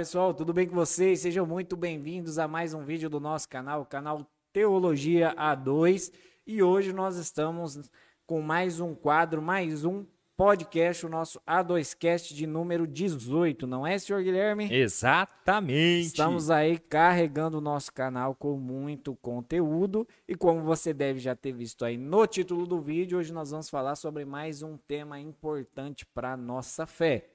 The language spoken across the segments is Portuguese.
Pessoal, tudo bem com vocês? Sejam muito bem-vindos a mais um vídeo do nosso canal, o canal Teologia A2. E hoje nós estamos com mais um quadro, mais um podcast, o nosso A2Cast de número 18, não é, senhor Guilherme? Exatamente. Estamos aí carregando o nosso canal com muito conteúdo e como você deve já ter visto aí no título do vídeo, hoje nós vamos falar sobre mais um tema importante para nossa fé.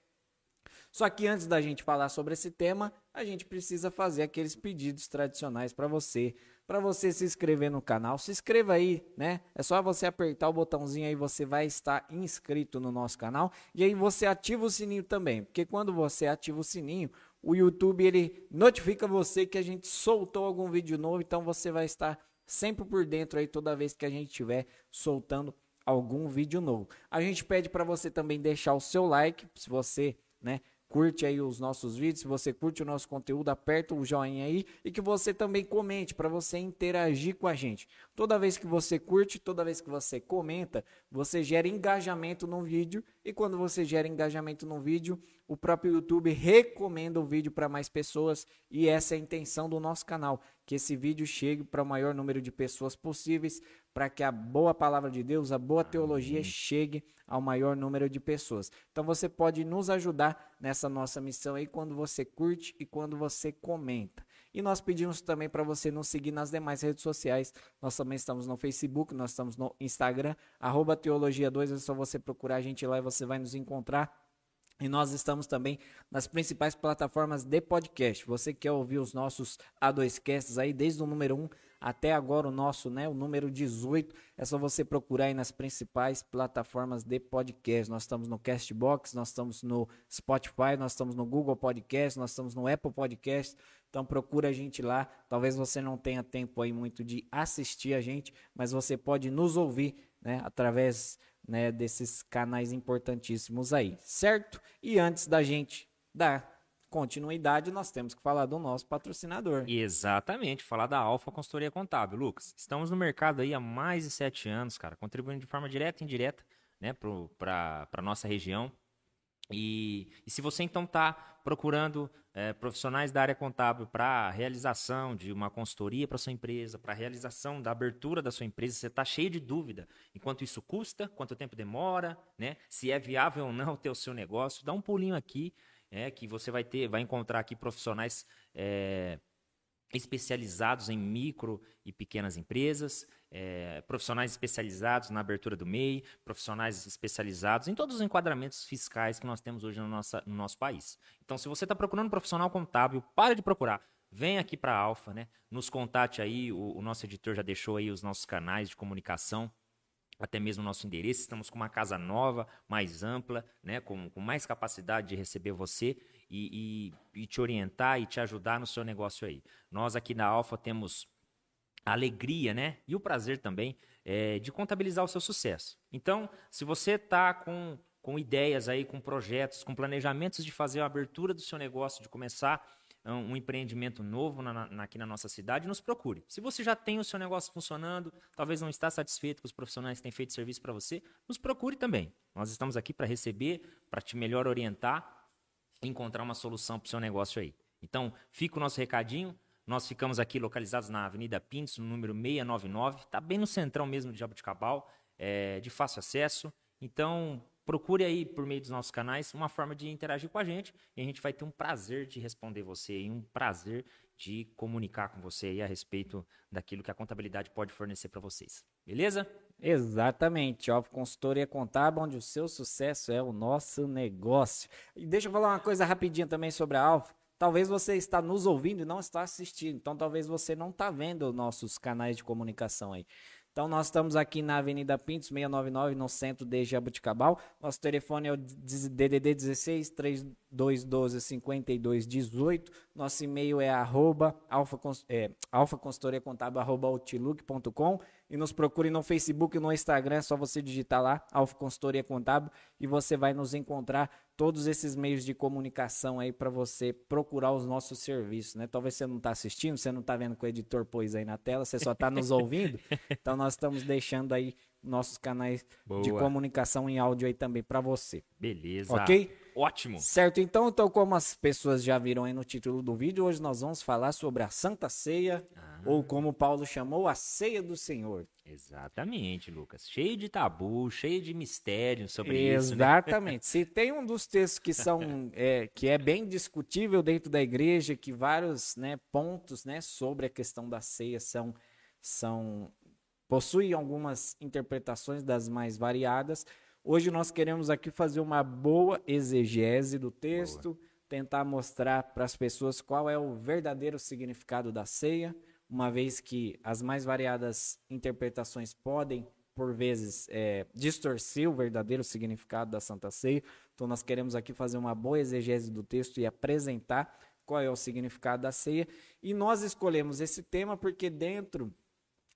Só que antes da gente falar sobre esse tema, a gente precisa fazer aqueles pedidos tradicionais para você, para você se inscrever no canal. Se inscreva aí, né? É só você apertar o botãozinho aí, você vai estar inscrito no nosso canal e aí você ativa o sininho também, porque quando você ativa o sininho, o YouTube ele notifica você que a gente soltou algum vídeo novo, então você vai estar sempre por dentro aí toda vez que a gente estiver soltando algum vídeo novo. A gente pede para você também deixar o seu like, se você, né, curte aí os nossos vídeos, se você curte o nosso conteúdo, aperta o joinha aí e que você também comente para você interagir com a gente. Toda vez que você curte, toda vez que você comenta, você gera engajamento no vídeo e quando você gera engajamento no vídeo, o próprio YouTube recomenda o vídeo para mais pessoas e essa é a intenção do nosso canal, que esse vídeo chegue para o maior número de pessoas possíveis, para que a boa palavra de Deus, a boa teologia chegue ao maior número de pessoas. Então você pode nos ajudar nessa nossa missão aí quando você curte e quando você comenta. E nós pedimos também para você nos seguir nas demais redes sociais. Nós também estamos no Facebook, nós estamos no Instagram, arroba Teologia2, é só você procurar a gente lá e você vai nos encontrar. E nós estamos também nas principais plataformas de podcast. Você quer ouvir os nossos A2Casts aí, desde o número 1 até agora o nosso, né, o número 18, é só você procurar aí nas principais plataformas de podcast. Nós estamos no Castbox, nós estamos no Spotify, nós estamos no Google Podcast, nós estamos no Apple Podcast. Então procura a gente lá. Talvez você não tenha tempo aí muito de assistir a gente, mas você pode nos ouvir, né, através né, desses canais importantíssimos aí, certo? E antes da gente dar continuidade, nós temos que falar do nosso patrocinador. Exatamente, falar da Alfa Consultoria Contábil. Lucas, estamos no mercado aí há mais de sete anos, cara, contribuindo de forma direta e indireta né, para a nossa região. E, e, se você então está procurando é, profissionais da área contábil para realização de uma consultoria para sua empresa, para realização da abertura da sua empresa, você está cheio de dúvida enquanto isso custa, quanto tempo demora, né? Se é viável ou não ter o seu negócio, dá um pulinho aqui, é, que você vai ter, vai encontrar aqui profissionais é, especializados em micro e pequenas empresas, é, profissionais especializados na abertura do MEI, profissionais especializados em todos os enquadramentos fiscais que nós temos hoje no, nossa, no nosso país. Então, se você está procurando um profissional contábil, pare de procurar. Vem aqui para a Alfa, né? Nos contate aí, o, o nosso editor já deixou aí os nossos canais de comunicação até mesmo o nosso endereço. Estamos com uma casa nova, mais ampla, né, com, com mais capacidade de receber você e, e, e, te orientar e te ajudar no seu negócio aí. Nós aqui na Alfa temos a alegria né, e o prazer também é, de contabilizar o seu sucesso. Então, se você está com, com ideias aí, com projetos, com planejamentos de fazer a abertura do seu negócio, de começar um empreendimento novo na, na, aqui na nossa cidade, nos procure. Se você já tem o seu negócio funcionando, talvez não está satisfeito com os profissionais que têm feito serviço para você, nos procure também. Nós estamos aqui para receber, para te melhor orientar e encontrar uma solução para o seu negócio aí. Então, fica o nosso recadinho. Nós ficamos aqui localizados na Avenida Pintos, no número 699. Está bem no centrão mesmo de Jabuticabal, é, de fácil acesso. Então, procure aí por meio dos nossos canais uma forma de interagir com a gente e a gente vai ter um prazer de responder você e um prazer de comunicar com você aí a respeito daquilo que a contabilidade pode fornecer para vocês. Beleza? Exatamente, Alfa Consultoria Contábil, onde o seu sucesso é o nosso negócio. E deixa eu falar uma coisa rapidinha também sobre a Alfa. Talvez você está nos ouvindo e não está assistindo, então talvez você não está vendo nossos canais de comunicação aí. Então nós estamos aqui na Avenida Pintos, 699, no centro de Jabuticabal. Nosso telefone é o DDD 16 3212 5218. Nosso e-mail é arroba é, e nos procure no Facebook e no Instagram, é só você digitar lá, Alfa Consultoria Contábil, e você vai nos encontrar todos esses meios de comunicação aí para você procurar os nossos serviços, né? Talvez você não está assistindo, você não está vendo que o editor pôs aí na tela, você só está nos ouvindo. Então nós estamos deixando aí nossos canais Boa. de comunicação em áudio aí também para você. Beleza. Ok? ótimo. Certo, então, então, como as pessoas já viram aí no título do vídeo, hoje nós vamos falar sobre a Santa Ceia, Ah. ou como Paulo chamou, a Ceia do Senhor. Exatamente, Lucas. Cheio de tabu, cheio de mistério sobre isso, né? Exatamente. Se tem um dos textos que são é, que é bem discutível dentro da igreja, que vários né, pontos né, sobre a questão da ceia são, são possuem algumas interpretações das mais variadas. Hoje nós queremos aqui fazer uma boa exegese do texto, tentar mostrar para as pessoas qual é o verdadeiro significado da ceia, uma vez que as mais variadas interpretações podem, por vezes, é, distorcer o verdadeiro significado da Santa Ceia. Então, nós queremos aqui fazer uma boa exegese do texto e apresentar qual é o significado da ceia. E nós escolhemos esse tema porque, dentro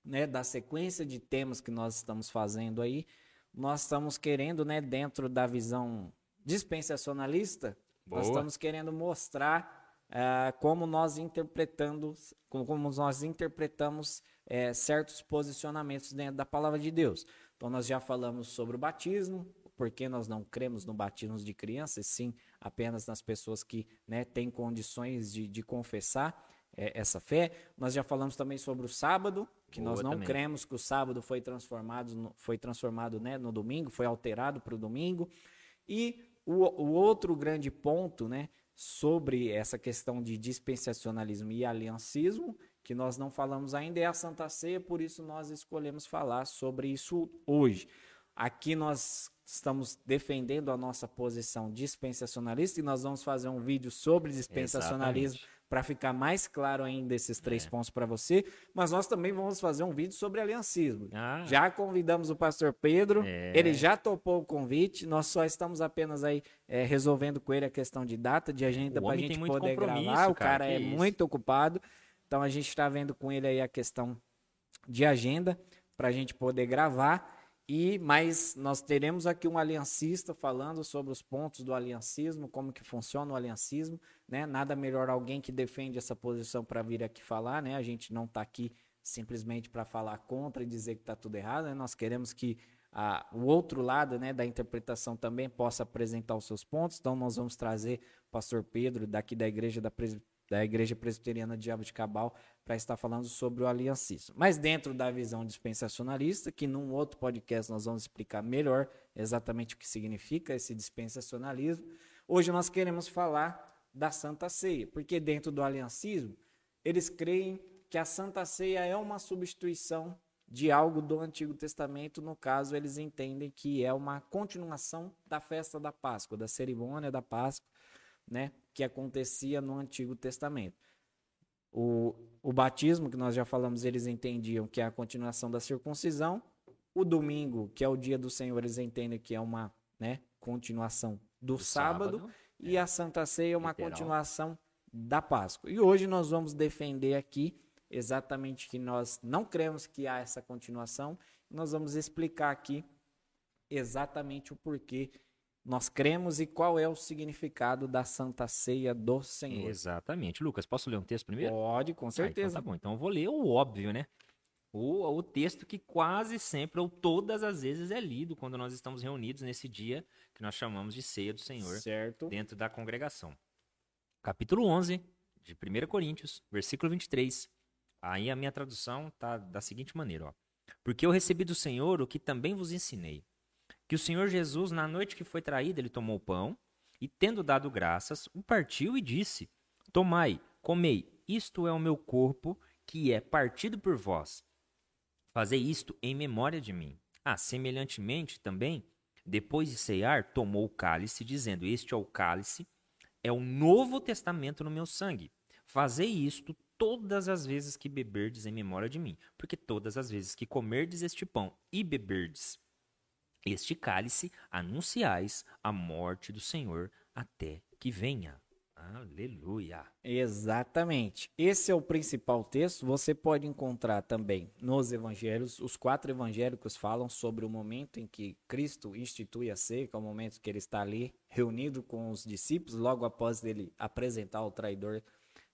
né, da sequência de temas que nós estamos fazendo aí, nós estamos querendo, né, dentro da visão dispensacionalista, nós Boa. estamos querendo mostrar ah, como nós interpretando, como, como nós interpretamos eh, certos posicionamentos dentro da palavra de Deus. Então nós já falamos sobre o batismo, porque nós não cremos no batismo de crianças, sim apenas nas pessoas que né, têm condições de, de confessar eh, essa fé. Nós já falamos também sobre o sábado, que nós Boa não também. cremos que o sábado foi transformado, no- foi transformado né, no domingo, foi alterado para o domingo. E o, o outro grande ponto, né, sobre essa questão de dispensacionalismo e aliancismo, que nós não falamos ainda, é a Santa Ceia, por isso nós escolhemos falar sobre isso hoje. Aqui nós estamos defendendo a nossa posição dispensacionalista e nós vamos fazer um vídeo sobre dispensacionalismo Exatamente. Para ficar mais claro ainda esses três É. pontos para você, mas nós também vamos fazer um vídeo sobre aliancismo. Ah, Já convidamos o pastor Pedro, É. ele já topou o convite, nós só estamos apenas aí é, resolvendo com ele a questão de data, de agenda O para a gente poder gravar. O cara, é isso. muito ocupado, então a gente está vendo com ele aí a questão de agenda para a gente poder gravar. E mas nós teremos aqui um aliancista falando sobre os pontos do aliancismo, como que funciona o aliancismo, né? Nada melhor alguém que defende essa posição para vir aqui falar, né? A gente não está aqui simplesmente para falar contra e dizer que está tudo errado, né? Nós queremos que ah, o outro lado, né, da interpretação também possa apresentar os seus pontos. Então nós vamos trazer o pastor Pedro daqui da igreja da, Pres- da igreja presbiteriana Diabo de Cabal para estar falando sobre o aliancismo. Mas dentro da visão dispensacionalista, que num outro podcast nós vamos explicar melhor exatamente o que significa esse dispensacionalismo, hoje nós queremos falar da Santa Ceia, porque dentro do aliancismo, eles creem que a Santa Ceia é uma substituição de algo do Antigo Testamento, no caso, eles entendem que é uma continuação da festa da Páscoa, da cerimônia da Páscoa, né, que acontecia no Antigo Testamento. O, o batismo, que nós já falamos, eles entendiam que é a continuação da circuncisão. O domingo, que é o dia do Senhor, eles entendem que é uma né, continuação do, do sábado. E a Santa Ceia é uma Literal. continuação da Páscoa. E hoje nós vamos defender aqui exatamente que nós não cremos que há essa continuação. Nós vamos explicar aqui exatamente o porquê nós cremos e qual é o significado da Santa Ceia do Senhor. Exatamente. Lucas, posso ler um texto primeiro? Pode, com Ah, certeza. então tá bom. Então eu vou ler o óbvio, né? O, o texto que quase sempre, ou todas as vezes, é lido quando nós estamos reunidos nesse dia que nós chamamos de ceia do Senhor Certo. dentro da congregação. Capítulo 11 de 1 Coríntios, versículo 23. Aí a minha tradução tá da seguinte maneira, ó. Porque eu recebi do Senhor o que também vos ensinei. Que o Senhor Jesus, na noite que foi traído, ele tomou o pão e, tendo dado graças, o partiu e disse: Tomai, comei, isto é o meu corpo, que é partido por vós. Fazei isto em memória de mim. Ah, semelhantemente também, depois de cear, tomou o cálice, dizendo: Este é o cálice, é o novo testamento no meu sangue. Fazei isto todas as vezes que beberdes em memória de mim, porque todas as vezes que comerdes este pão e beberdes este cálice, anunciais a morte do Senhor até que venha. Aleluia. Exatamente. Esse é o principal texto. Você pode encontrar também nos evangelhos. Os quatro evangélicos falam sobre o momento em que Cristo institui a é o momento que ele está ali reunido com os discípulos, logo após ele apresentar o traidor,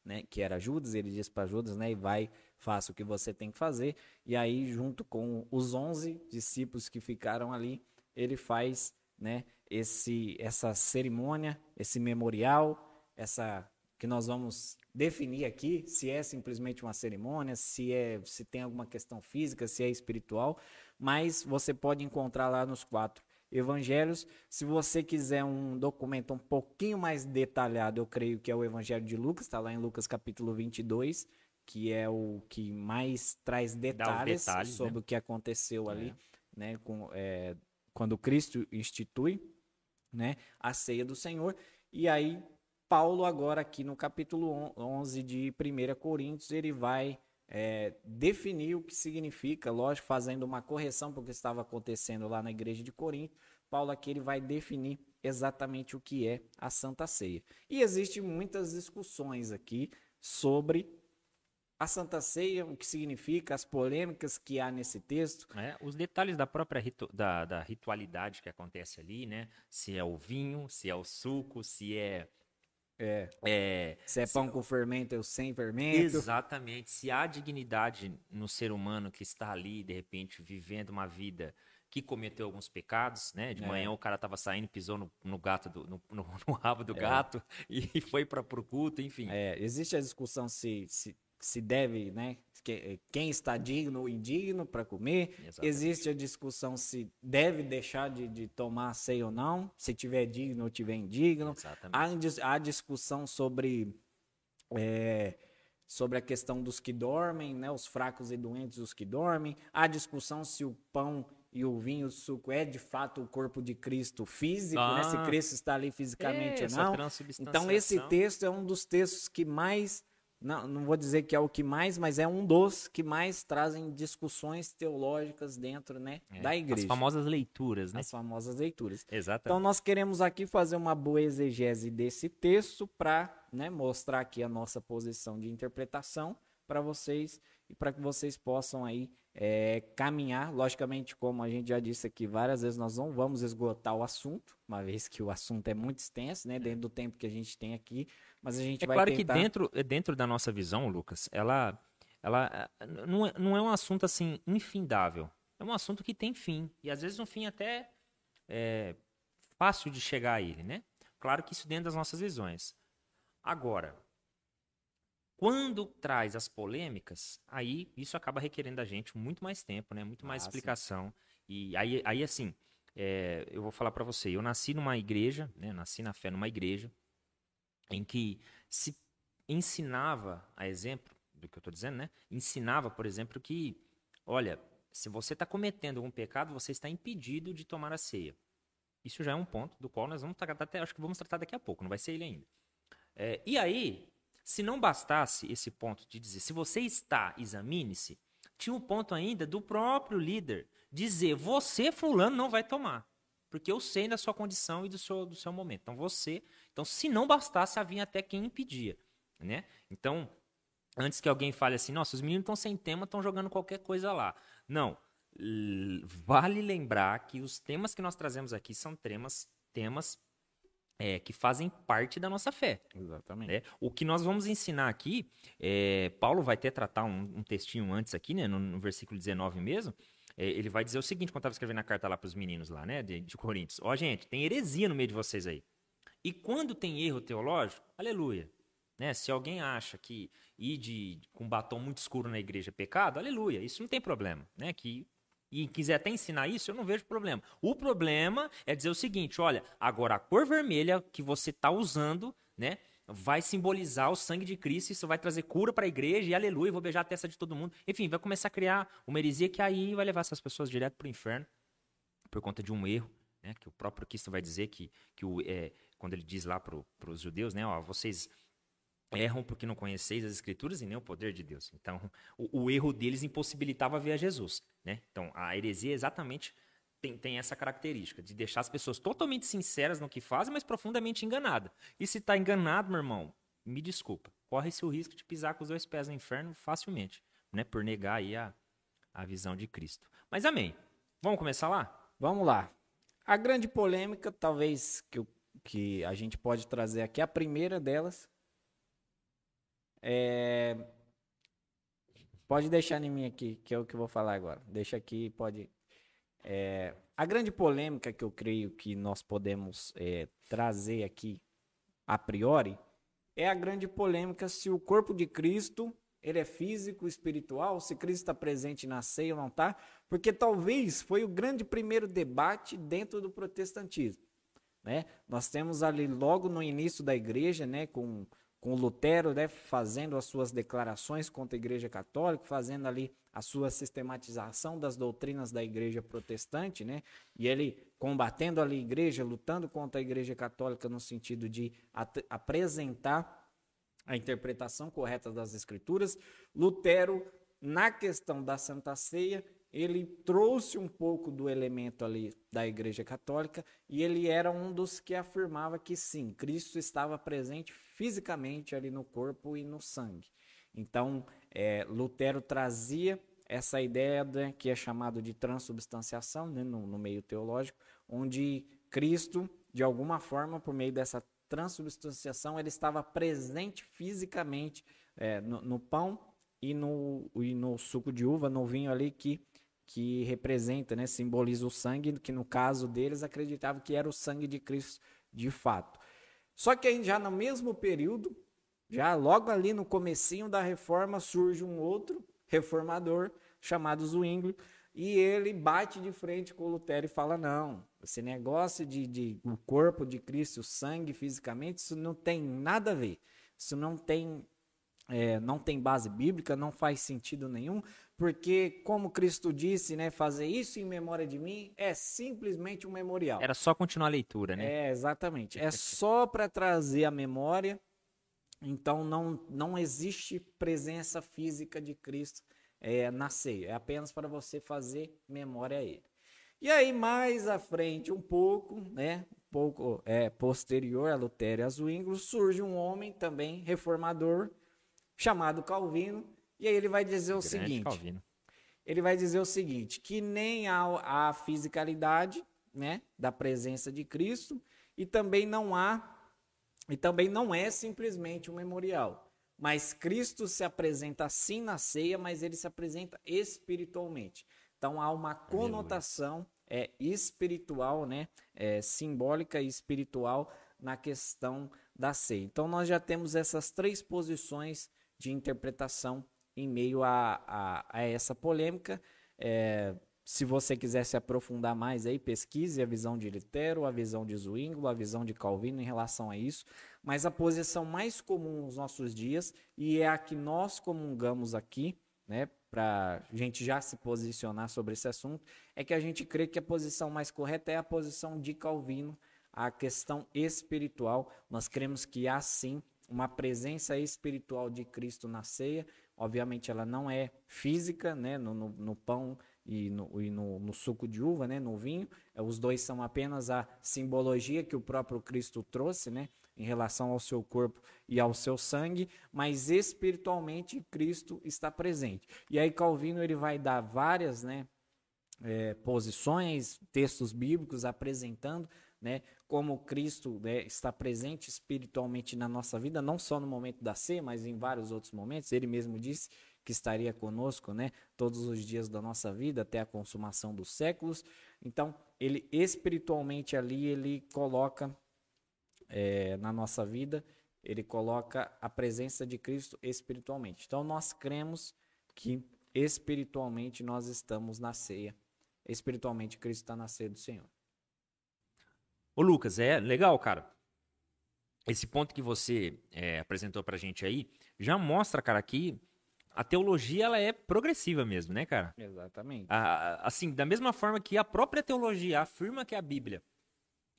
né, que era Judas. Ele diz para Judas, né, e vai, faça o que você tem que fazer. E aí, junto com os onze discípulos que ficaram ali, ele faz, né, esse, essa cerimônia, esse memorial, essa que nós vamos definir aqui, se é simplesmente uma cerimônia, se é se tem alguma questão física, se é espiritual, mas você pode encontrar lá nos quatro evangelhos. Se você quiser um documento um pouquinho mais detalhado, eu creio que é o Evangelho de Lucas, está lá em Lucas capítulo 22, que é o que mais traz detalhes, detalhes sobre né? o que aconteceu ali, é. né, com, é, quando Cristo institui, né, a ceia do Senhor. E aí Paulo agora aqui no capítulo 11 de 1 Coríntios, ele vai é, definir o que significa, lógico, fazendo uma correção porque estava acontecendo lá na igreja de Corinto. Paulo aqui ele vai definir exatamente o que é a Santa Ceia. E existem muitas discussões aqui sobre a Santa Ceia, o que significa, as polêmicas que há nesse texto. É, os detalhes da própria ritu da, da ritualidade que acontece ali, né? Se é o vinho, se é o suco, se é é. é. Se é pão se... com fermento ou sem fermento. Exatamente. Se há dignidade no ser humano que está ali, de repente, vivendo uma vida que cometeu alguns pecados, né? De é. manhã o cara tava saindo, pisou no, no gato, do, no, no, no, rabo do é. gato e foi para o culto, enfim. É, existe a discussão se, se se deve, né? Quem está digno ou indigno para comer. Exatamente. Existe a discussão se deve deixar de, de tomar ceia ou não, se tiver digno ou tiver indigno. Exatamente. Há, há discussão sobre, é, sobre a questão dos que dormem, né? Os fracos e doentes, os que dormem. Há discussão se o pão e o vinho, o suco é de fato o corpo de Cristo físico, ah, né? Se ah. Cristo está ali fisicamente ou não. Então esse texto é um dos textos que mais não, não vou dizer que é o que mais, mas é um dos que mais trazem discussões teológicas dentro né, é, da igreja. As famosas leituras, né? As famosas leituras. Exato. Então nós queremos aqui fazer uma boa exegese desse texto para né, mostrar aqui a nossa posição de interpretação para vocês e para que vocês possam aí é, caminhar. Logicamente, como a gente já disse aqui várias vezes, nós não vamos esgotar o assunto, uma vez que o assunto é muito extenso, né? Dentro do tempo que a gente tem aqui, mas a gente é vai claro tentar... que dentro, dentro da nossa visão, Lucas, ela, ela não, é, não é um assunto assim infindável. É um assunto que tem fim e às vezes um fim até é, fácil de chegar a ele, né? Claro que isso dentro das nossas visões. Agora, quando traz as polêmicas, aí isso acaba requerendo da gente muito mais tempo, né? Muito mais ah, explicação. Sim. E aí, aí assim, é, eu vou falar para você. Eu nasci numa igreja, né? Nasci na fé numa igreja em que se ensinava, a exemplo do que eu estou dizendo, né? Ensinava, por exemplo, que, olha, se você está cometendo algum pecado, você está impedido de tomar a ceia. Isso já é um ponto do qual nós vamos tratar, até, acho que vamos tratar daqui a pouco, não vai ser ele ainda. É, e aí, se não bastasse esse ponto de dizer, se você está, examine-se, tinha um ponto ainda do próprio líder dizer, você, fulano, não vai tomar. Porque eu sei da sua condição e do seu, do seu momento. Então, você. Então, se não bastasse, havia até quem impedia. Né? Então, antes que alguém fale assim, nossa, os meninos estão sem tema, estão jogando qualquer coisa lá. Não. Vale lembrar que os temas que nós trazemos aqui são temas, temas é, que fazem parte da nossa fé. Exatamente. Né? O que nós vamos ensinar aqui, é, Paulo vai até tratar um, um, textinho antes aqui, né, no, no versículo 19 mesmo, ele vai dizer o seguinte, quando estava escrevendo a carta lá para os meninos lá, né, de, de Coríntios. Ó, gente, tem heresia no meio de vocês aí. E quando tem erro teológico, aleluia. Né? Se alguém acha que ir de, com batom muito escuro na igreja é pecado, aleluia. Isso não tem problema. Né? Que e quiser até ensinar isso, eu não vejo problema. O problema é dizer o seguinte: olha, agora a cor vermelha que você está usando, né? Vai simbolizar o sangue de Cristo, isso vai trazer cura para a igreja, e aleluia, vou beijar a testa de todo mundo. Enfim, vai começar a criar uma heresia que aí vai levar essas pessoas direto para o inferno, por conta de um erro, né? Que o próprio Cristo vai dizer que, que o, é, quando ele diz lá para os judeus, né? Ó, vocês erram porque não conheceis as escrituras e nem o poder de Deus. Então, o, o, erro deles impossibilitava ver a Jesus, né? Então, a heresia exatamente tem, tem essa característica de deixar as pessoas totalmente sinceras no que fazem, mas profundamente enganadas. E se está enganado, meu irmão, me desculpa, corre-se o risco de pisar com os dois pés no inferno facilmente, né? Por negar aí a, a visão de Cristo. Mas amém. Vamos começar lá? Vamos lá. A grande polêmica, talvez, que, que a gente pode trazer aqui, a primeira delas, é... Pode deixar em mim aqui, que é o que eu vou falar agora. Deixa aqui, pode. É... a grande polêmica que eu creio que nós podemos é, trazer aqui a priori é a grande polêmica se o corpo de Cristo ele é físico, espiritual, se Cristo está presente na ceia ou não está, porque talvez foi o grande primeiro debate dentro do protestantismo. Né? Nós temos ali logo no início da igreja, né, com, com Lutero né, fazendo as suas declarações contra a igreja católica, fazendo ali a sua sistematização das doutrinas da igreja protestante, né, e ele combatendo ali a igreja, lutando contra a igreja católica no sentido de apresentar a interpretação correta das escrituras. Lutero, na questão da Santa Ceia, ele trouxe um pouco do elemento ali da Igreja Católica e ele era um dos que afirmava que sim, Cristo estava presente fisicamente ali no corpo e no sangue. Então, é, Lutero trazia essa ideia né, que é chamado de transubstanciação né, no, no meio teológico, onde Cristo, de alguma forma, por meio dessa transubstanciação, ele estava presente fisicamente é, no, no, pão e no, e no suco de uva, no vinho ali que que representa, né, simboliza o sangue, que no caso deles acreditavam que era o sangue de Cristo de fato. Só que aí já no mesmo período, já logo ali no comecinho da reforma surge um outro reformador chamado Zwingli e ele bate de frente com Lutero e fala não, esse negócio de, de o corpo de Cristo, o sangue fisicamente, isso não tem nada a ver. Isso não tem é, não tem base bíblica, não faz sentido nenhum, porque, como Cristo disse, né, fazer isso em memória de mim é simplesmente um memorial. Era só continuar a leitura, né? É, exatamente. É só para trazer a memória. Então, não, não existe presença física de Cristo é, na ceia. É apenas para você fazer memória a Ele. E aí, mais à frente, um pouco, né? Um pouco é, posterior a Lutero e a Zwingli, surge um homem também reformador chamado Calvino e aí ele vai dizer o seguinte: Calvino. ele vai dizer o seguinte, que nem há a fisicalidade, né, da presença de Cristo e também não há e também não é simplesmente um memorial. Mas Cristo se apresenta sim na ceia, mas ele se apresenta espiritualmente. Então há uma conotação é, espiritual, né, é, simbólica e espiritual na questão da ceia. Então nós já temos essas três posições de interpretação em meio a, a, a essa polêmica. É, se você quiser se aprofundar mais aí, pesquise a visão de Lutero, a visão de Zwingli, a visão de Calvino em relação a isso. Mas a posição mais comum nos nossos dias, e é a que nós comungamos aqui, né, para a gente já se posicionar sobre esse assunto, é que a gente crê que a posição mais correta é a posição de Calvino, a questão espiritual. Nós cremos que há sim uma presença espiritual de Cristo na ceia, Obviamente ela não é física, né, no, no, no pão e, no, e no, suco de uva, né, no vinho. É, os dois são apenas a simbologia que o próprio Cristo trouxe, né, em relação ao seu corpo e ao seu sangue, mas espiritualmente Cristo está presente. E aí Calvino ele vai dar várias, né, é, posições, textos bíblicos apresentando né, como Cristo né, está presente espiritualmente na nossa vida, não só no momento da ceia, mas em vários outros momentos. Ele mesmo disse que estaria conosco, né, todos os dias da nossa vida até a consumação dos séculos. Então, ele espiritualmente ali ele coloca é, na nossa vida, ele coloca a presença de Cristo espiritualmente. Então, nós cremos que espiritualmente nós estamos na ceia. Espiritualmente, Cristo está na ceia do Senhor. Ô, Lucas, é legal, cara. Esse ponto que você é, apresentou pra gente aí já mostra, cara, que a teologia ela é progressiva mesmo, né, cara? Exatamente. A, assim, da mesma forma que a própria teologia afirma que a Bíblia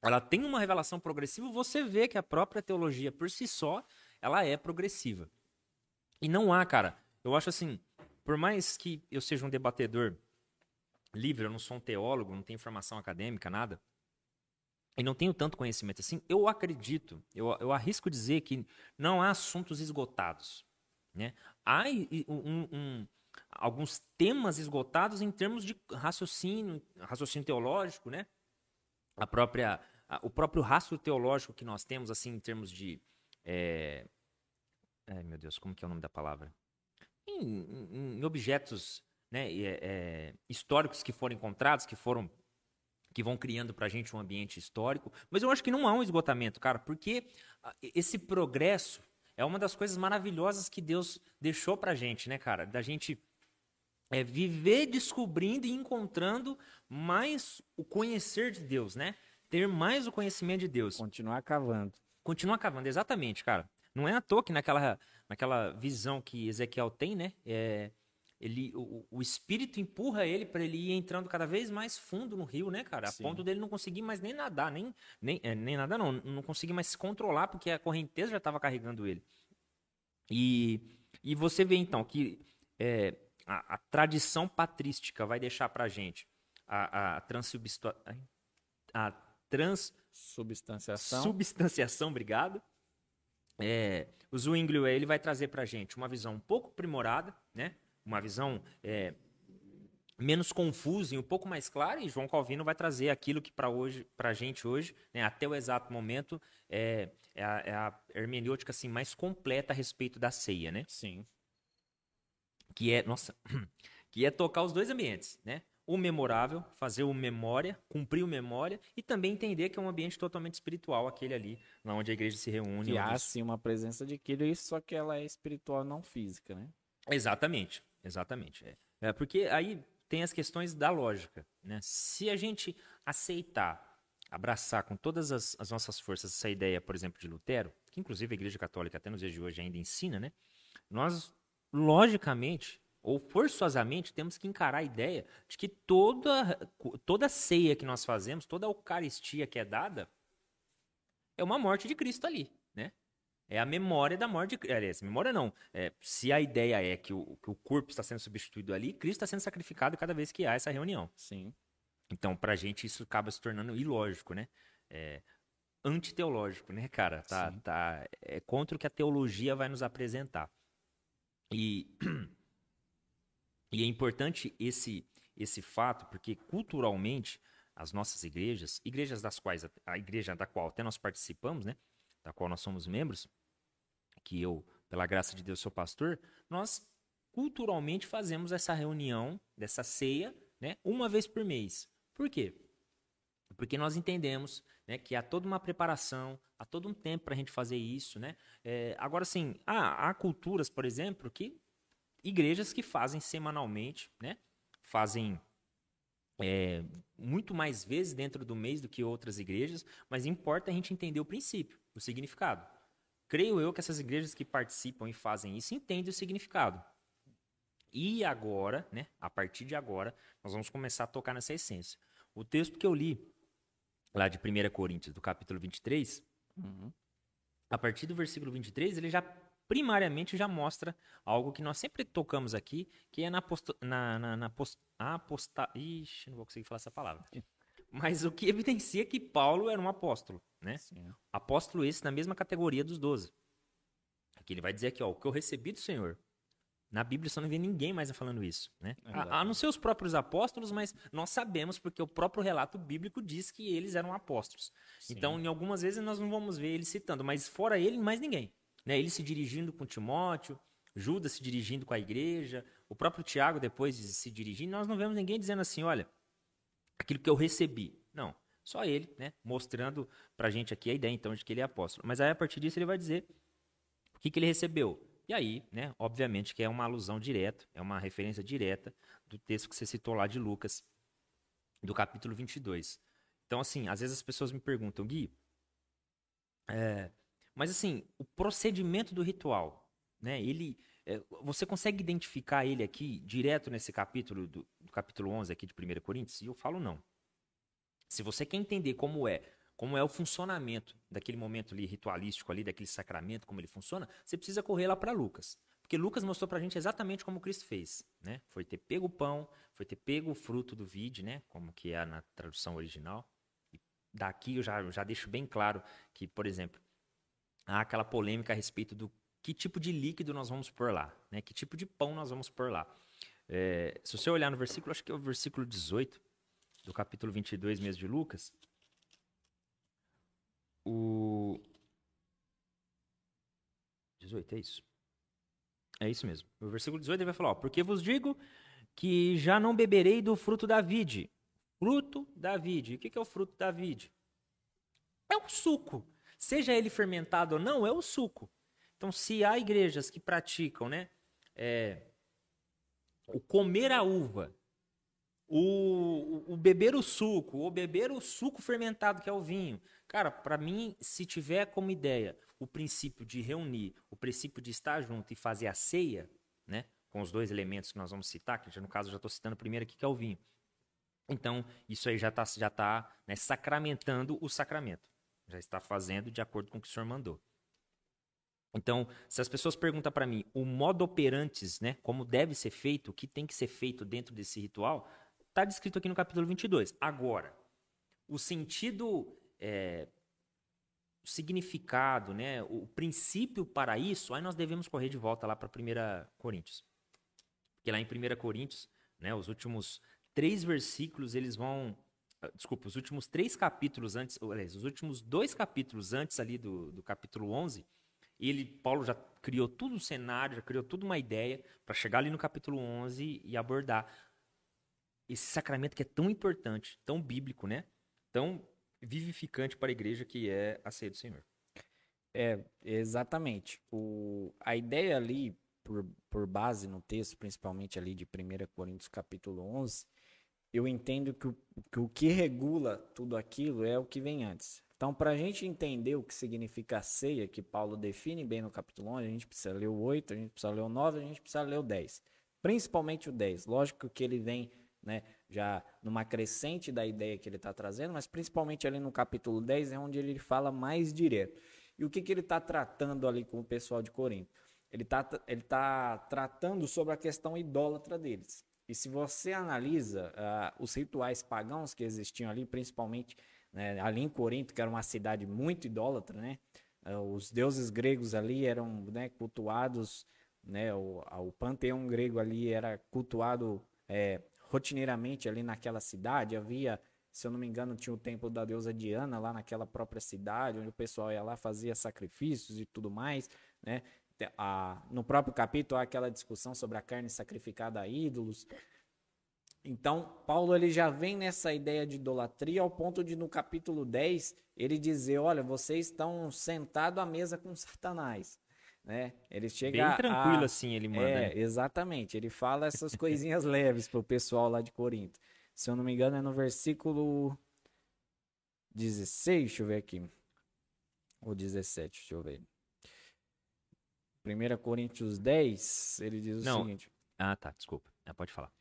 ela tem uma revelação progressiva, você vê que a própria teologia por si só ela é progressiva. E não há, cara. Eu acho assim, por mais que eu seja um debatedor livre, eu não sou um teólogo, não tenho formação acadêmica, nada e não tenho tanto conhecimento assim, eu acredito, eu, eu arrisco dizer que não há assuntos esgotados. Né? Há um, um, alguns temas esgotados em termos de raciocínio, raciocínio teológico, né? A própria, a, o próprio rastro teológico que nós temos, assim, em termos de. É... Ai, meu Deus, como que é o nome da palavra? Em, em, em objetos né, é, é, históricos que foram encontrados, que foram que vão criando pra gente um ambiente histórico. Mas eu acho que não há um esgotamento, cara, porque ah, esse progresso é uma das coisas maravilhosas que Deus deixou pra gente, né, cara? Da gente é, viver descobrindo e encontrando mais o conhecer de Deus, né? Ter mais o conhecimento de Deus. Continuar cavando. Continuar cavando, exatamente, cara. Não é à toa que naquela, naquela visão que Ezequiel tem, né? É, ele, o, o espírito empurra ele para ele ir entrando cada vez mais fundo no rio, né, cara? A Sim. ponto dele não conseguir mais nem nadar, nem, nem, é, nem nadar, não, não conseguir mais se controlar, porque a correnteza já estava carregando ele. E, e você vê então que é, a, a, tradição patrística vai deixar para gente a, a, a transubstanciação. Substanciação, obrigado. É, o Zwinglio ele vai trazer para gente uma visão um pouco aprimorada, né? Uma visão é, menos confusa e um pouco mais clara, e João Calvino vai trazer aquilo que para hoje, para a gente hoje, né, até o exato momento, é, é, a, é, a, hermenêutica assim, mais completa a respeito da ceia, né? Sim. Que é, nossa, que é tocar os dois ambientes, né? O memorável, fazer o memória, cumprir o memória e também entender que é um ambiente totalmente espiritual, aquele ali, lá onde a igreja se reúne. E há sim uma presença de Cristo, só que ela é espiritual, não física, né? Exatamente. Exatamente. É. é. porque aí tem as questões da lógica. Né? Se a gente aceitar, abraçar com todas as, as, nossas forças essa ideia, por exemplo, de Lutero, que inclusive a Igreja Católica até nos dias de hoje ainda ensina, né? nós, logicamente, ou forçosamente, temos que encarar a ideia de que toda, toda ceia que nós fazemos, toda Eucaristia que é dada, é uma morte de Cristo ali. É a memória da morte de Aliás, memória não. É, se a ideia é que o, que o corpo está sendo substituído ali, Cristo está sendo sacrificado cada vez que há essa reunião. Sim. Então, pra gente, isso acaba se tornando ilógico, né? É, antiteológico, né, cara? Tá, tá, é contra o que a teologia vai nos apresentar. E, e é importante esse, esse fato, porque culturalmente, as nossas igrejas, igrejas das quais, a igreja da qual até nós participamos, né? Da qual nós somos membros, que eu, pela graça de Deus, sou pastor, nós culturalmente fazemos essa reunião, dessa ceia, né, uma vez por mês. Por quê? Porque nós entendemos né, que há toda uma preparação, há todo um tempo para a gente fazer isso. Né? É, agora, sim, há, há culturas, por exemplo, que igrejas que fazem semanalmente, né, fazem é, muito mais vezes dentro do mês do que outras igrejas, mas importa a gente entender o princípio, o significado. Creio eu que essas igrejas que participam e fazem isso entendem o significado. E agora, né, a partir de agora, nós vamos começar a tocar nessa essência. O texto que eu li, lá de 1 Coríntios, do capítulo 23, uhum. a partir do versículo 23, ele já primariamente já mostra algo que nós sempre tocamos aqui, que é na, posto, na, na, na post, aposta, ixi, não vou conseguir falar essa palavra. Mas o que evidencia que Paulo era um apóstolo, né? Sim. Apóstolo esse na mesma categoria dos doze. Aqui ele vai dizer aqui, ó, o que eu recebi do Senhor. Na Bíblia só não vê ninguém mais falando isso, né? É a, a não ser os próprios apóstolos, mas nós sabemos porque o próprio relato bíblico diz que eles eram apóstolos. Sim. Então, em algumas vezes nós não vamos ver ele citando, mas fora ele, mais ninguém. Né? Ele se dirigindo com Timóteo, Judas se dirigindo com a igreja, o próprio Tiago depois se dirigindo, nós não vemos ninguém dizendo assim, olha, aquilo que eu recebi. Não, só ele, né, mostrando pra gente aqui a ideia então de que ele é apóstolo. Mas aí a partir disso ele vai dizer o que, que ele recebeu. E aí, né, obviamente que é uma alusão direta, é uma referência direta do texto que você citou lá de Lucas, do capítulo 22. Então, assim, às vezes as pessoas me perguntam, Gui, é, mas assim, o procedimento do ritual, né, ele, é, você consegue identificar ele aqui, direto nesse capítulo, do, do, capítulo 11 aqui de 1 Coríntios? E eu falo não. Se você quer entender como é, como é o funcionamento daquele momento ali ritualístico ali, daquele sacramento, como ele funciona, você precisa correr lá para Lucas. Porque Lucas mostrou para a gente exatamente como Cristo fez, né? Foi ter pego o pão, foi ter pego o fruto do vide, né? Como que é na tradução original. E daqui eu já, já deixo bem claro que, por exemplo, há aquela polêmica a respeito do que tipo de líquido nós vamos pôr lá, né? Que tipo de pão nós vamos pôr lá. É, se você olhar no versículo, acho que é o versículo 18 do capítulo 22 mesmo de Lucas, o 18 é isso. É isso mesmo. O versículo 18 ele vai falar, ó, porque vos digo que já não beberei do fruto da vide, Fruto da vide. O que é o fruto da vide? É o suco. Seja ele fermentado ou não, é o suco. Então, se há igrejas que praticam, né, é, o comer a uva, o, o, beber o suco, ou beber o suco fermentado que é o vinho, cara, para mim, se tiver como ideia o princípio de reunir, o princípio de estar junto e fazer a ceia, né, com os dois elementos que nós vamos citar, que no caso eu já estou citando primeiro aqui que é o vinho. Então, isso aí já está já tá, né, sacramentando o sacramento. Já está fazendo de acordo com o que o senhor mandou. Então, se as pessoas perguntam para mim o modo operantes, né, como deve ser feito, o que tem que ser feito dentro desse ritual, está descrito aqui no capítulo 22. Agora, o sentido, é, o significado, né, o princípio para isso, aí nós devemos correr de volta lá para 1 Coríntios. Porque lá em 1 Coríntios, né, os últimos três versículos, eles vão ah, desculpa, os últimos três capítulos antes, aliás, os últimos dois capítulos antes ali do, do capítulo 11, ele, Paulo já criou todo um cenário, já criou toda uma ideia para chegar ali no capítulo 11 e abordar esse sacramento que é tão importante, tão bíblico, né? Tão vivificante para a igreja que é a ceia do Senhor. É, exatamente. O, a ideia ali, por, por base no texto, principalmente ali de 1 Coríntios capítulo 11, eu entendo que o, que o que regula tudo aquilo é o que vem antes. Então, para a gente entender o que significa a ceia, que Paulo define bem no capítulo 11, a gente precisa ler o 8, a gente precisa ler o 9, a gente precisa ler o 10. Principalmente o 10. Lógico que ele vem né, já numa crescente da ideia que ele está trazendo, mas principalmente ali no capítulo 10 é onde ele fala mais direto. E o que, que ele está tratando ali com o pessoal de Corinto? Ele está ele tá tratando sobre a questão idólatra deles. E se você analisa uh, os rituais pagãos que existiam ali, principalmente né? Ali em Corinto, que era uma cidade muito idólatra, né? Ah, os deuses gregos ali eram né, cultuados, né? O, o panteão grego ali era cultuado é, rotineiramente ali naquela cidade. Havia, se eu não me engano, tinha o templo da deusa Diana lá naquela própria cidade, onde o pessoal ia lá fazia sacrifícios e tudo mais, né? No próprio capítulo há aquela discussão sobre a carne sacrificada a ídolos. Então, Paulo ele já vem nessa ideia de idolatria ao ponto de no capítulo 10 ele dizer, olha, vocês estão sentados à mesa com Satanás. Né? Ele chega Bem tranquilo a... assim, ele manda. É, né? exatamente. Ele fala essas coisinhas leves pro pessoal lá de Corinto. Se eu não me engano, é no versículo 16, deixa eu ver aqui. Ou 17, deixa eu ver. 1 Coríntios 10, ele diz o não. seguinte. Ah, tá, desculpa. pode falar.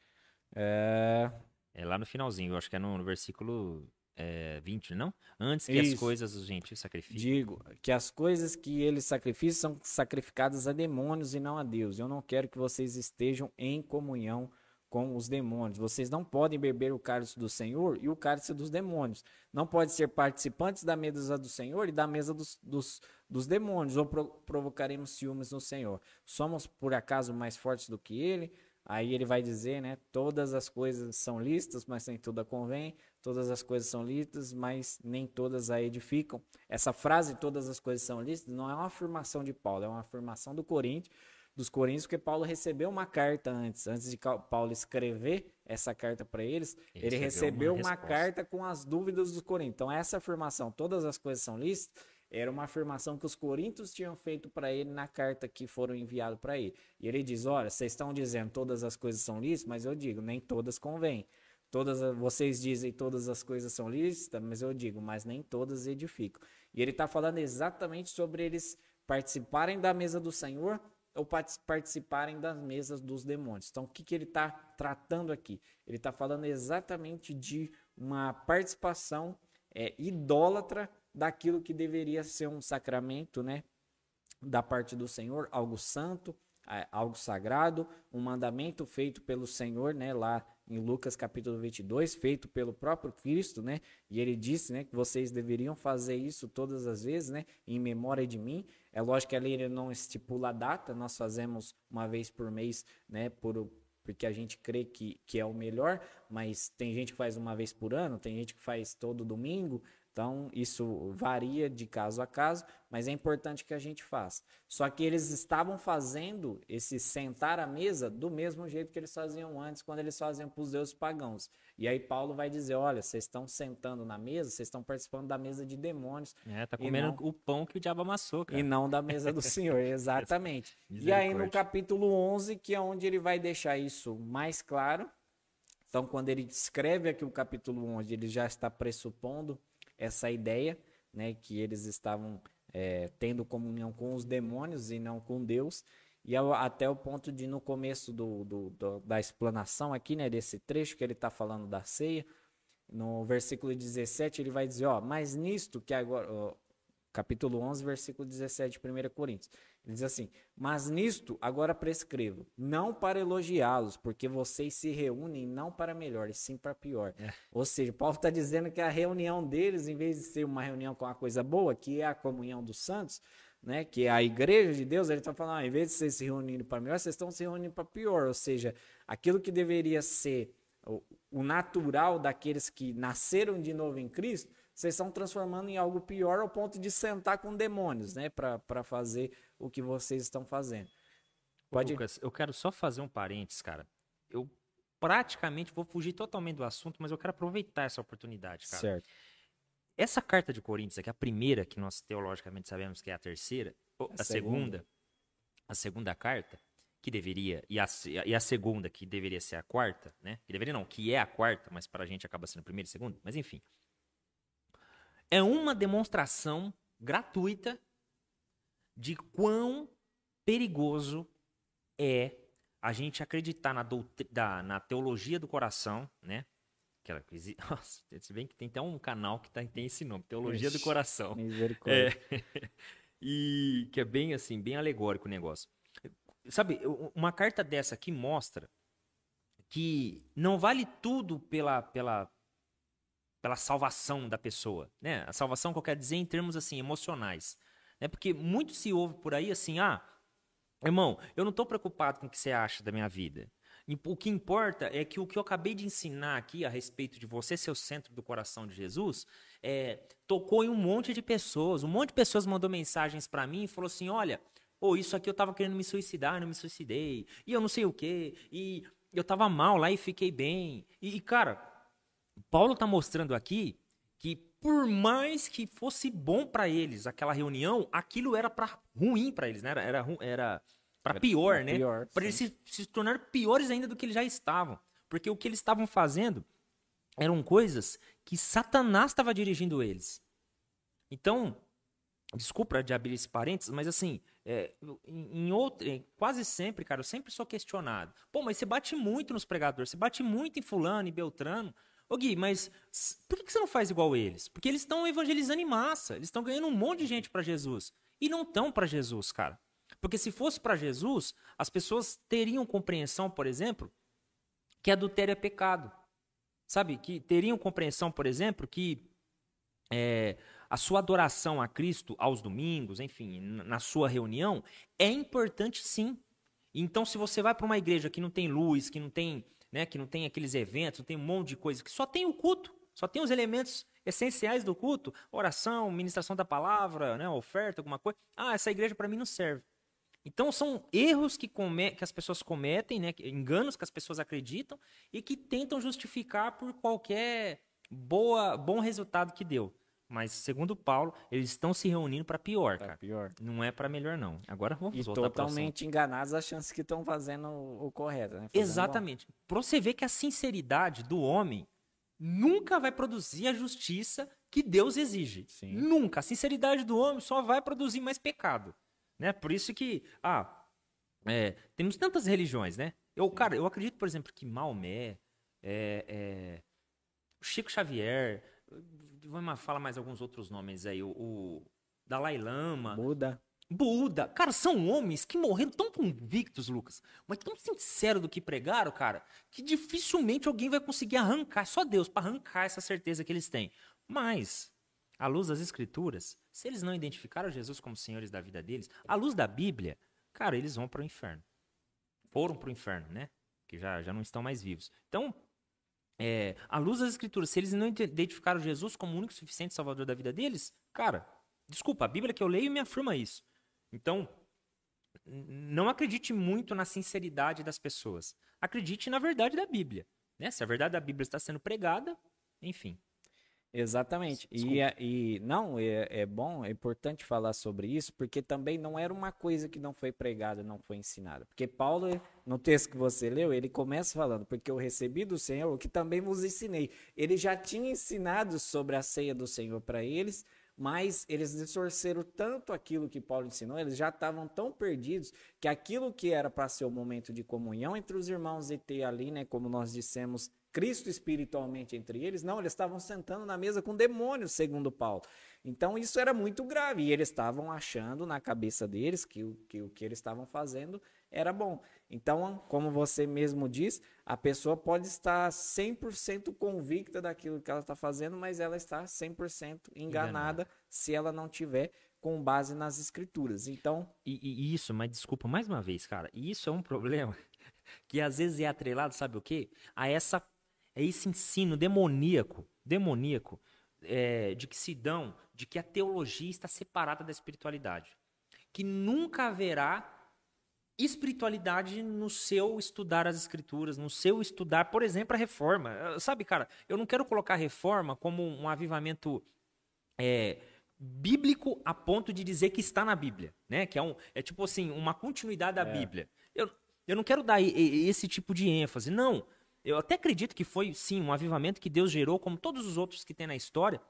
É... É lá no finalzinho, eu acho que é no, no versículo é, 20, não? Antes que Isso. as coisas os gentios sacrifiquem. Digo que as coisas que eles sacrificam são sacrificadas a demônios e não a Deus. Eu não quero que vocês estejam em comunhão com os demônios. Vocês não podem beber o cálice do Senhor e o cálice dos demônios. Não podem ser participantes da mesa do Senhor e da mesa dos, dos, dos demônios, ou provocaremos ciúmes no Senhor. Somos, por acaso, mais fortes do que ele? Aí ele vai dizer, né? Todas as coisas são listas, mas nem toda convém. Todas as coisas são listas, mas nem todas a edificam. Essa frase, todas as coisas são listas, não é uma afirmação de Paulo, é uma afirmação do Coríntios, dos Coríntios, porque Paulo recebeu uma carta antes. Antes de Paulo escrever essa carta para eles, ele, ele recebeu, recebeu uma, uma carta com as dúvidas dos Coríntios. Então, essa afirmação, todas as coisas são listas, era uma afirmação que os coríntios tinham feito para ele na carta que foram enviados para ele. E ele diz: Olha, vocês estão dizendo todas as coisas são lícitas, mas eu digo, nem todas convêm. Todas, vocês dizem todas as coisas são lícitas, mas eu digo, mas nem todas edificam. E ele está falando exatamente sobre eles participarem da mesa do Senhor ou participarem das mesas dos demônios. Então, o que, que ele está tratando aqui? Ele está falando exatamente de uma participação é, idólatra daquilo que deveria ser um sacramento, né? Da parte do Senhor, algo santo, algo sagrado, um mandamento feito pelo Senhor, né? Lá em Lucas capítulo 22, feito pelo próprio Cristo, né? E ele disse, né, que vocês deveriam fazer isso todas as vezes, né, em memória de mim. É lógico que a lei não estipula a data, nós fazemos uma vez por mês, né, por porque a gente crê que, que é o melhor, mas tem gente que faz uma vez por ano, tem gente que faz todo domingo, Então, isso varia de caso a caso, mas é importante que a gente faça. Só que eles estavam fazendo esse sentar à mesa do mesmo jeito que eles faziam antes, quando eles faziam para os deuses pagãos. E aí Paulo vai dizer: olha, vocês estão sentando na mesa, vocês estão participando da mesa de demônios. É, tá comendo não... o pão que o diabo amassou, cara. E não da mesa do Senhor, exatamente. e aí no capítulo 11, que é onde ele vai deixar isso mais claro. Então, quando ele escreve aqui o capítulo 11, ele já está pressupondo essa ideia, né, que eles estavam é, tendo comunhão com os demônios e não com Deus. E até o ponto de, no começo do, do, do da explanação aqui, né, desse trecho que ele está falando da ceia, no versículo 17, ele vai dizer, ó, mas nisto que agora, ó, capítulo 11, versículo 17 de 1 Coríntios. Ele diz assim: Mas nisto agora prescrevo, não para elogiá-los, porque vocês se reúnem não para melhor, e sim para pior. É. Ou seja, Paulo está dizendo que a reunião deles, em vez de ser uma reunião com uma coisa boa, que é a comunhão dos santos, né, que é a igreja de Deus, ele está falando, ah, em vez de vocês se reunirem para melhor, vocês estão se reunindo para pior. Ou seja, aquilo que deveria ser o, o natural daqueles que nasceram de novo em Cristo, vocês estão transformando em algo pior ao ponto de sentar com demônios, né? Para fazer o que vocês estão fazendo. Pode... Lucas, eu quero só fazer um parênteses, cara. Eu praticamente vou fugir totalmente do assunto, mas eu quero aproveitar essa oportunidade, cara. Certo. Essa carta de Coríntios aqui, a primeira, que nós teologicamente sabemos que é a terceira, a, a segunda. segunda, a segunda carta, que deveria, e a, e a segunda, que deveria ser a quarta, né? Que deveria não, que é a quarta, mas para a gente acaba sendo a primeira e segunda, mas enfim é uma demonstração gratuita de quão perigoso é a gente acreditar na, da, na teologia do coração, né? Coisa. Nossa, se bem que tem até um canal que tá, tem esse nome, Teologia Ixi, do Coração. Misericórdia. É, e que é bem assim, bem alegórico o negócio. Sabe, uma carta dessa aqui mostra que não vale tudo pela, pela, pela salvação da pessoa, né? A salvação que eu quero dizer em termos assim emocionais, né? Porque muito se ouve por aí assim, ah, irmão, eu não estou preocupado com o que você acha da minha vida. O que importa é que o que eu acabei de ensinar aqui a respeito de você ser o centro do coração de Jesus, é, tocou em um monte de pessoas. Um monte de pessoas mandou mensagens para mim e falou assim: olha, pô, isso aqui eu tava querendo me suicidar, não me suicidei, e eu não sei o quê, e eu tava mal lá e fiquei bem. E, cara, Paulo está mostrando aqui que por mais que fosse bom para eles aquela reunião, aquilo era para ruim para eles, né? Era era, era para pior, né? Para eles se, se tornar piores ainda do que eles já estavam, porque o que eles estavam fazendo eram coisas que Satanás estava dirigindo eles. Então, desculpa de abrir esse parênteses, mas assim, é, em, em outro, em, quase sempre, cara, eu sempre sou questionado. Pô, mas você bate muito nos pregadores, você bate muito em fulano e beltrano. Ô Gui, mas por que você não faz igual eles? Porque eles estão evangelizando em massa, eles estão ganhando um monte de gente para Jesus. E não estão para Jesus, cara. Porque se fosse para Jesus, as pessoas teriam compreensão, por exemplo, que adultério é pecado. Sabe? Que teriam compreensão, por exemplo, que é, a sua adoração a Cristo aos domingos, enfim, na sua reunião, é importante sim. Então, se você vai para uma igreja que não tem luz, que não tem né, que não tem aqueles eventos, não tem um monte de coisa, que só tem o culto, só tem os elementos essenciais do culto, oração, ministração da palavra, né, oferta, alguma coisa. Ah, essa igreja para mim não serve. Então são erros que, come, que as pessoas cometem, né, enganos que as pessoas acreditam e que tentam justificar por qualquer boa, bom resultado que deu. Mas, segundo Paulo, eles estão se reunindo para pior, pra cara. pior. Não é para melhor, não. Agora vamos e voltar totalmente enganados as chances que estão fazendo o, correto, né? Exatamente. Para você ver que a sinceridade do homem nunca vai produzir a justiça que Deus exige. Sim. Nunca. A sinceridade do homem só vai produzir mais pecado. Né? Por isso que, ah, é, temos tantas religiões, né? Eu, cara, eu acredito, por exemplo, que Maomé, é, é, Chico Xavier, Vamos falar mais alguns outros nomes aí. O, o Dalai Lama. Buda. Buda. Cara, são homens que morreram tão convictos, Lucas, mas tão sinceros do que pregaram, cara, que dificilmente alguém vai conseguir arrancar, só Deus, para arrancar essa certeza que eles têm. Mas, à luz das Escrituras, se eles não identificaram Jesus como senhores da vida deles, à luz da Bíblia, cara, eles vão para o inferno. Foram para o inferno, né? Que já, já não estão mais vivos. Então, é, à luz das escrituras, se eles não identificaram Jesus como o único suficiente salvador da vida deles, cara, desculpa, a Bíblia que eu leio me afirma isso. Então, não acredite muito na sinceridade das pessoas. Acredite na verdade da Bíblia. Né? Se a verdade da Bíblia está sendo pregada, enfim. Exatamente. E, e não, é, é bom, é importante falar sobre isso, porque também não era uma coisa que não foi pregada, não foi ensinada. Porque Paulo, no texto que você leu, ele começa falando, porque eu recebi do Senhor o que também vos ensinei. Ele já tinha ensinado sobre a ceia do Senhor para eles, mas eles distorceram tanto aquilo que Paulo ensinou, eles já estavam tão perdidos que aquilo que era para ser o momento de comunhão entre os irmãos e ter ali, né, como nós dissemos, Cristo espiritualmente entre eles, não, eles estavam sentando na mesa com demônios, segundo Paulo. Então isso era muito grave e eles estavam achando na cabeça deles que o que, o que eles estavam fazendo era bom. Então, como você mesmo diz, a pessoa pode estar 100% convicta daquilo que ela está fazendo, mas ela está 100% enganada, enganada se ela não tiver com base nas escrituras. Então, e, e, isso, mas desculpa mais uma vez, cara, isso é um problema que às vezes é atrelado, sabe o quê? A essa é esse ensino demoníaco, demoníaco, é, de que se dão, de que a teologia está separada da espiritualidade. Que nunca haverá espiritualidade no seu estudar as escrituras, no seu estudar, por exemplo, a reforma. Sabe, cara, eu não quero colocar a reforma como um avivamento é, bíblico a ponto de dizer que está na Bíblia, né? Que é, um, é tipo assim, uma continuidade da é. Bíblia. Eu, eu não quero dar esse tipo de ênfase, não. Eu até acredito que foi, sim, um avivamento que Deus gerou, como todos os outros que tem na história.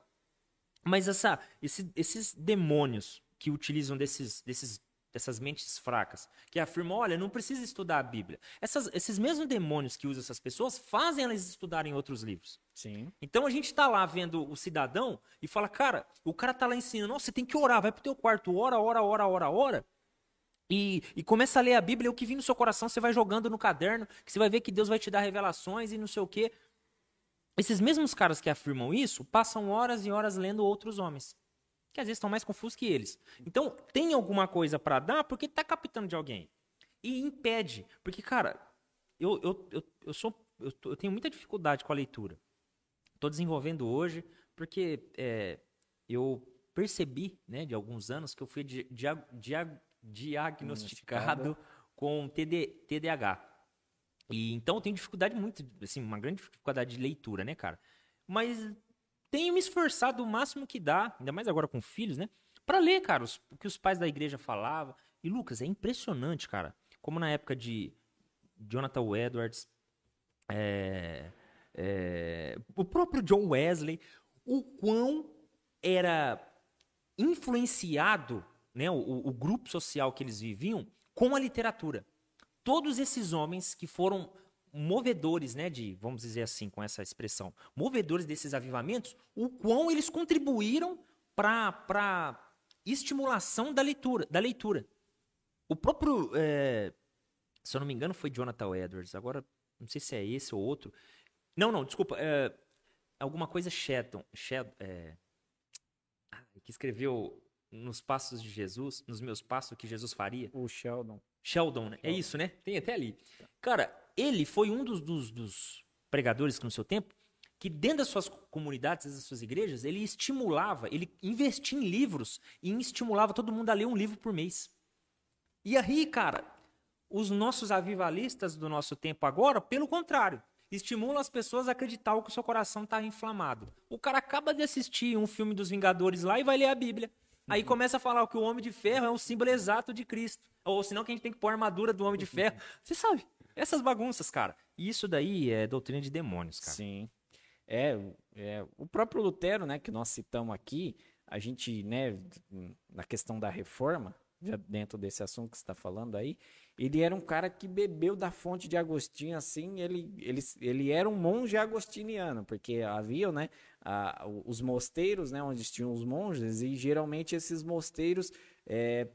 Mas essa, esse, esses demônios que utilizam desses, desses, dessas mentes fracas, que afirmam, olha, não precisa estudar a Bíblia. Essas, esses mesmos demônios que usam essas pessoas fazem elas estudarem outros livros. Sim. Então a gente está lá vendo o cidadão e fala, cara, o cara tá lá ensinando, nossa, você tem que orar, vai pro teu quarto, ora, ora, ora, ora, ora. E, e começa a ler a Bíblia, o que vir no seu coração você vai jogando no caderno, que você vai ver que Deus vai te dar revelações e não sei o quê. Esses mesmos caras que afirmam isso passam horas e horas lendo outros homens, que às vezes estão mais confusos que eles. Então, tem alguma coisa para dar porque tá captando de alguém. E impede, porque, cara, eu, eu, eu, eu sou eu, eu tenho muita dificuldade com a leitura. Estou desenvolvendo hoje porque é, eu percebi, né, de alguns anos que eu fui di, di, di, diagnosticado com TD, TDAH. E então eu tenho dificuldade muito, assim, uma grande dificuldade de leitura, né, cara? Mas tenho me esforçado o máximo que dá, ainda mais agora com filhos, né? Para ler, cara, os, o que os pais da igreja falavam. E Lucas, é impressionante, cara, como na época de Jonathan Edwards, é, é, o próprio John Wesley, o quão era influenciado né, o, o grupo social que eles viviam com a literatura. Todos esses homens que foram movedores, né, de, vamos dizer assim, com essa expressão, movedores desses avivamentos, o quão eles contribuíram para estimulação da leitura, da leitura. O próprio, é, se eu não me engano, foi Jonathan Edwards. Agora, não sei se é esse ou outro. Não, não, desculpa. É, alguma coisa Sheldon é, que escreveu nos passos de Jesus, nos meus passos que Jesus faria. O Sheldon. Sheldon, né? É isso, né? Tem até ali. Cara, ele foi um dos, dos, dos pregadores que no seu tempo, que dentro das suas comunidades, das suas igrejas, ele estimulava, ele investia em livros e estimulava todo mundo a ler um livro por mês. E aí, cara, os nossos avivalistas do nosso tempo agora, pelo contrário, estimulam as pessoas a acreditar que o seu coração está inflamado. O cara acaba de assistir um filme dos Vingadores lá e vai ler a Bíblia. Aí uhum. começa a falar que o homem de ferro é um símbolo exato de Cristo. Ou senão que a gente tem que pôr a armadura do homem de ferro. Você sabe, essas bagunças, cara. Isso daí é doutrina de demônios, cara. Sim. É, é, o próprio Lutero, né, que nós citamos aqui, a gente, né, na questão da reforma, dentro desse assunto que você está falando aí, ele era um cara que bebeu da fonte de Agostinho, assim, ele, ele, ele era um monge agostiniano, porque havia, né, a, os mosteiros, né, onde tinham os monges, e geralmente esses mosteiros é,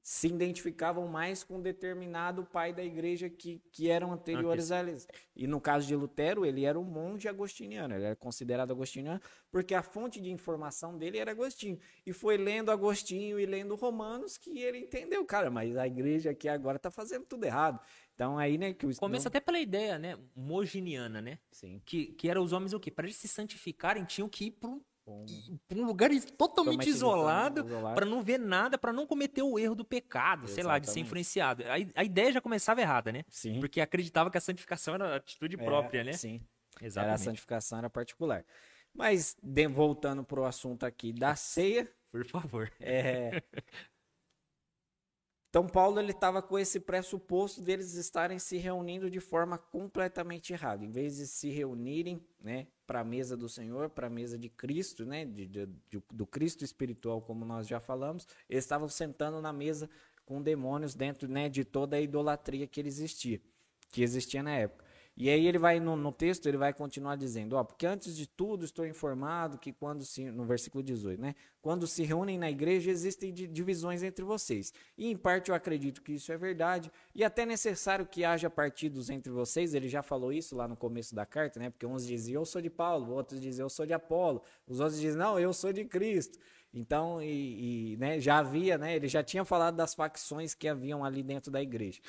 se identificavam mais com determinado pai da igreja que, que eram anteriores a eles. E no caso de Lutero, ele era um monge agostiniano, ele era considerado agostiniano, porque a fonte de informação dele era Agostinho. E foi lendo Agostinho e lendo Romanos que ele entendeu, cara, mas a igreja aqui agora está fazendo tudo errado. Então aí, né, que o Começa até pela ideia, né, moginiana, né? Sim. Que, que era os homens o quê? Para eles se santificarem, tinham que ir para um um lugar totalmente isolado, para não ver nada, para não cometer o erro do pecado, Exatamente. sei lá, de ser influenciado. A, a, ideia já começava errada, né? Sim. Porque acreditava que a santificação era atitude é, própria, né? Sim. Exatamente. Era a santificação era particular. Mas de, voltando para o assunto aqui da ceia, por favor. É, então Paulo ele estava com esse pressuposto deles estarem se reunindo de forma completamente errada. Em vez de se reunirem, né, para a mesa do Senhor, para a mesa de Cristo, né, de, de, de, do Cristo espiritual, como nós já falamos, eles estavam sentando na mesa com demônios dentro, né, de toda a idolatria que existia, que existia na época. E aí ele vai no, no, texto, ele vai continuar dizendo, ó, porque antes de tudo estou informado que quando se, no versículo 18, né, quando se reúnem na igreja existem divisões entre vocês. E em parte eu acredito que isso é verdade, e até necessário que haja partidos entre vocês, ele já falou isso lá no começo da carta, né, porque uns diziam eu sou de Paulo, outros diziam eu sou de Apolo, os outros dizem não, eu sou de Cristo. Então, e, e né, já havia, né, ele já tinha falado das facções que haviam ali dentro da igreja.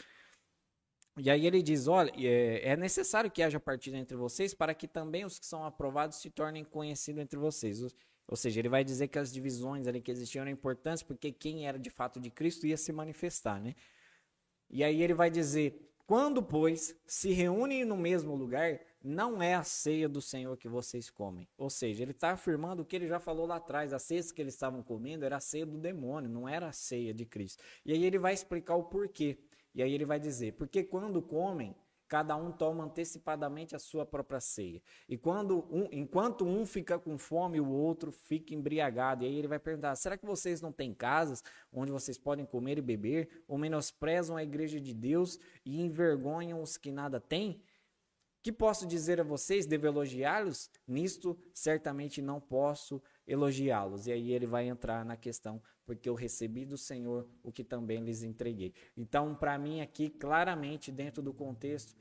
E aí ele diz: olha, é, é necessário que haja partida entre vocês para que também os que são aprovados se tornem conhecidos entre vocês. Ou seja, ele vai dizer que as divisões ali que existiam eram importantes porque quem era de fato de Cristo ia se manifestar, né? E aí ele vai dizer: quando, pois, se reúnem no mesmo lugar, não é a ceia do Senhor que vocês comem. Ou seja, ele está afirmando o que ele já falou lá atrás: a ceia que eles estavam comendo era a ceia do demônio, não era a ceia de Cristo. E aí ele vai explicar o porquê. E aí ele vai dizer: porque quando comem, cada um toma antecipadamente a sua própria ceia. E quando um, enquanto um fica com fome, o outro fica embriagado. E aí ele vai perguntar: será que vocês não têm casas onde vocês podem comer e beber? Ou menosprezam a igreja de Deus e envergonham os que nada têm? Que posso dizer a vocês? Devo elogiá-los? Nisto certamente não posso elogiá-los. E aí ele vai entrar na questão porque eu recebi do Senhor o que também lhes entreguei. Então, para mim, aqui, claramente, dentro do contexto,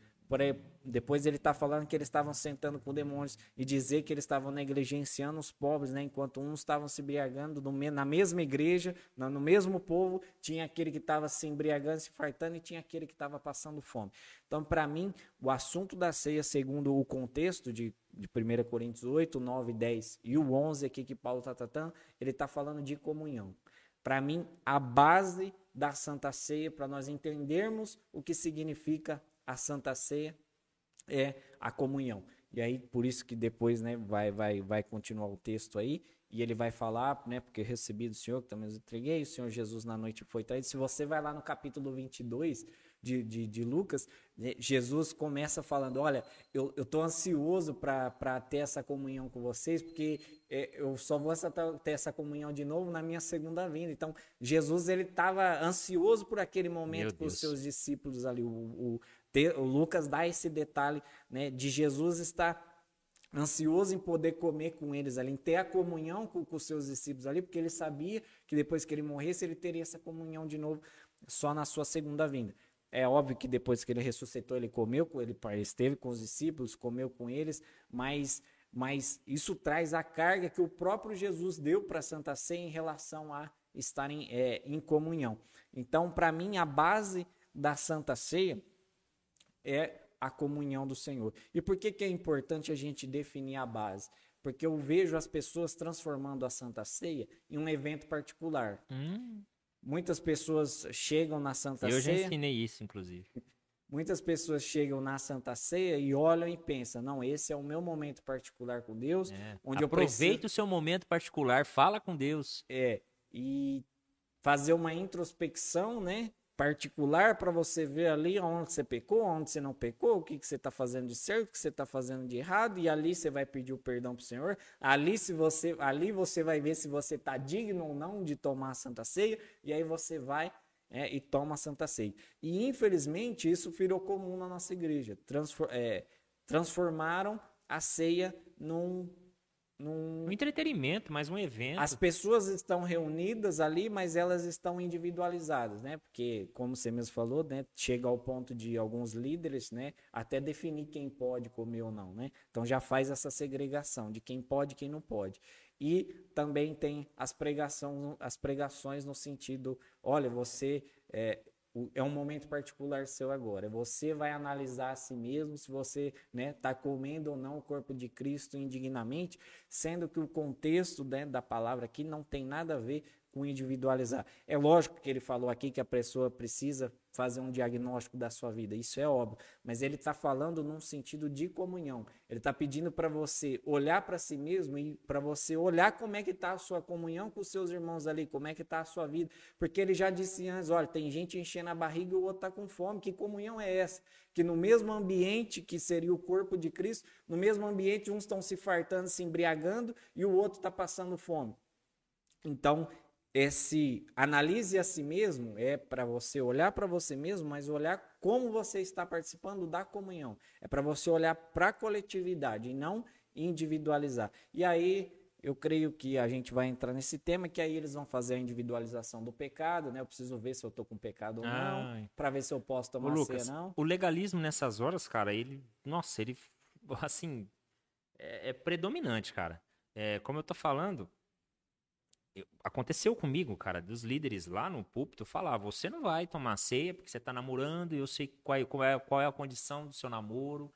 depois ele está falando que eles estavam sentando com demônios e dizer que eles estavam negligenciando os pobres, né? enquanto uns estavam se embriagando na mesma igreja, no mesmo povo, tinha aquele que estava se embriagando, se fartando e tinha aquele que estava passando fome. Então, para mim, o assunto da ceia, segundo o contexto de, de 1 Coríntios 8, 9, 10 e o 11 aqui que Paulo está tratando, ele está falando de comunhão para mim, a base da Santa Ceia, para nós entendermos o que significa a Santa Ceia, é a comunhão. E aí, por isso que depois né, vai, vai, vai continuar o texto aí, e ele vai falar, né, porque recebi do Senhor, que também eu entreguei, o Senhor Jesus na noite foi traído. Se você vai lá no capítulo 22, de, de, de Lucas, né, Jesus começa falando: Olha, eu estou ansioso para ter essa comunhão com vocês, porque é, eu só vou ter essa comunhão de novo na minha segunda vinda. Então, Jesus ele estava ansioso por aquele momento com os seus discípulos ali. O, o, o Lucas dá esse detalhe né, de Jesus estar ansioso em poder comer com eles ali, em ter a comunhão com, com os seus discípulos ali, porque ele sabia que depois que ele morresse, ele teria essa comunhão de novo só na sua segunda vinda. É óbvio que depois que ele ressuscitou, ele comeu com ele, esteve com os discípulos, comeu com eles, mas, mas isso traz a carga que o próprio Jesus deu para a Santa Ceia em relação a estarem é, em comunhão. Então, para mim, a base da Santa Ceia é a comunhão do Senhor. E por que, que é importante a gente definir a base? Porque eu vejo as pessoas transformando a Santa Ceia em um evento particular. Hum. Muitas pessoas chegam na Santa Eu Ceia. Eu já ensinei isso, inclusive. Muitas pessoas chegam na Santa Ceia e olham e pensam: não, esse é o meu momento particular com Deus. É. Onde Aproveite preciso... o seu momento particular, fala com Deus. É. E fazer uma introspecção, né? Particular para você ver ali onde você pecou, onde você não pecou, o que, que você está fazendo de certo, o que você está fazendo de errado, e ali você vai pedir o perdão para o Senhor. Ali, se você, ali você vai ver se você está digno ou não de tomar a Santa Ceia, e aí você vai é, e toma a Santa Ceia. E infelizmente isso virou comum na nossa igreja. É, transformaram a ceia num num, Um entretenimento, mais um evento. As pessoas estão reunidas ali, mas elas estão individualizadas, né? Porque, como você mesmo falou, né? Chega ao ponto de alguns líderes, né? Até definir quem pode comer ou não, né? Então já faz essa segregação de quem pode e quem não pode. E também tem as, pregação, as pregações no sentido, olha, você é, é um momento particular seu agora. Você vai analisar a si mesmo se você está comendo ou não o corpo de Cristo indignamente, sendo que o contexto né, da palavra aqui não tem nada a ver com individualizar. É lógico que ele falou aqui que a pessoa precisa fazer um diagnóstico da sua vida, isso é óbvio, mas ele está falando num sentido de comunhão. Ele está pedindo para você olhar para si mesmo e para você olhar como é que está a sua comunhão com os seus irmãos ali, como é que está a sua vida, porque ele já disse antes, olha, tem gente enchendo a barriga e o outro está com fome, que comunhão é essa? Que no mesmo ambiente que seria o corpo de Cristo, no mesmo ambiente uns estão se fartando, se embriagando e o outro está passando fome. Então, esse analise a si mesmo é para você olhar para você mesmo, mas olhar como você está participando da comunhão. É para você olhar para a coletividade e não individualizar. E aí eu creio que a gente vai entrar nesse tema que aí eles vão fazer a individualização do pecado, né? Eu preciso ver se eu tô com pecado ou não, Ai. para ver se eu posso tomar Lucas, ceia não. o legalismo nessas horas, cara, ele. Nossa, ele. Assim. É, é predominante, cara. É, como eu tô falando. Eu- aconteceu comigo, cara, dos líderes lá no púlpito falar: você não vai tomar ceia porque você tá namorando e eu sei qual é, qual é, qual é a condição do seu namoro.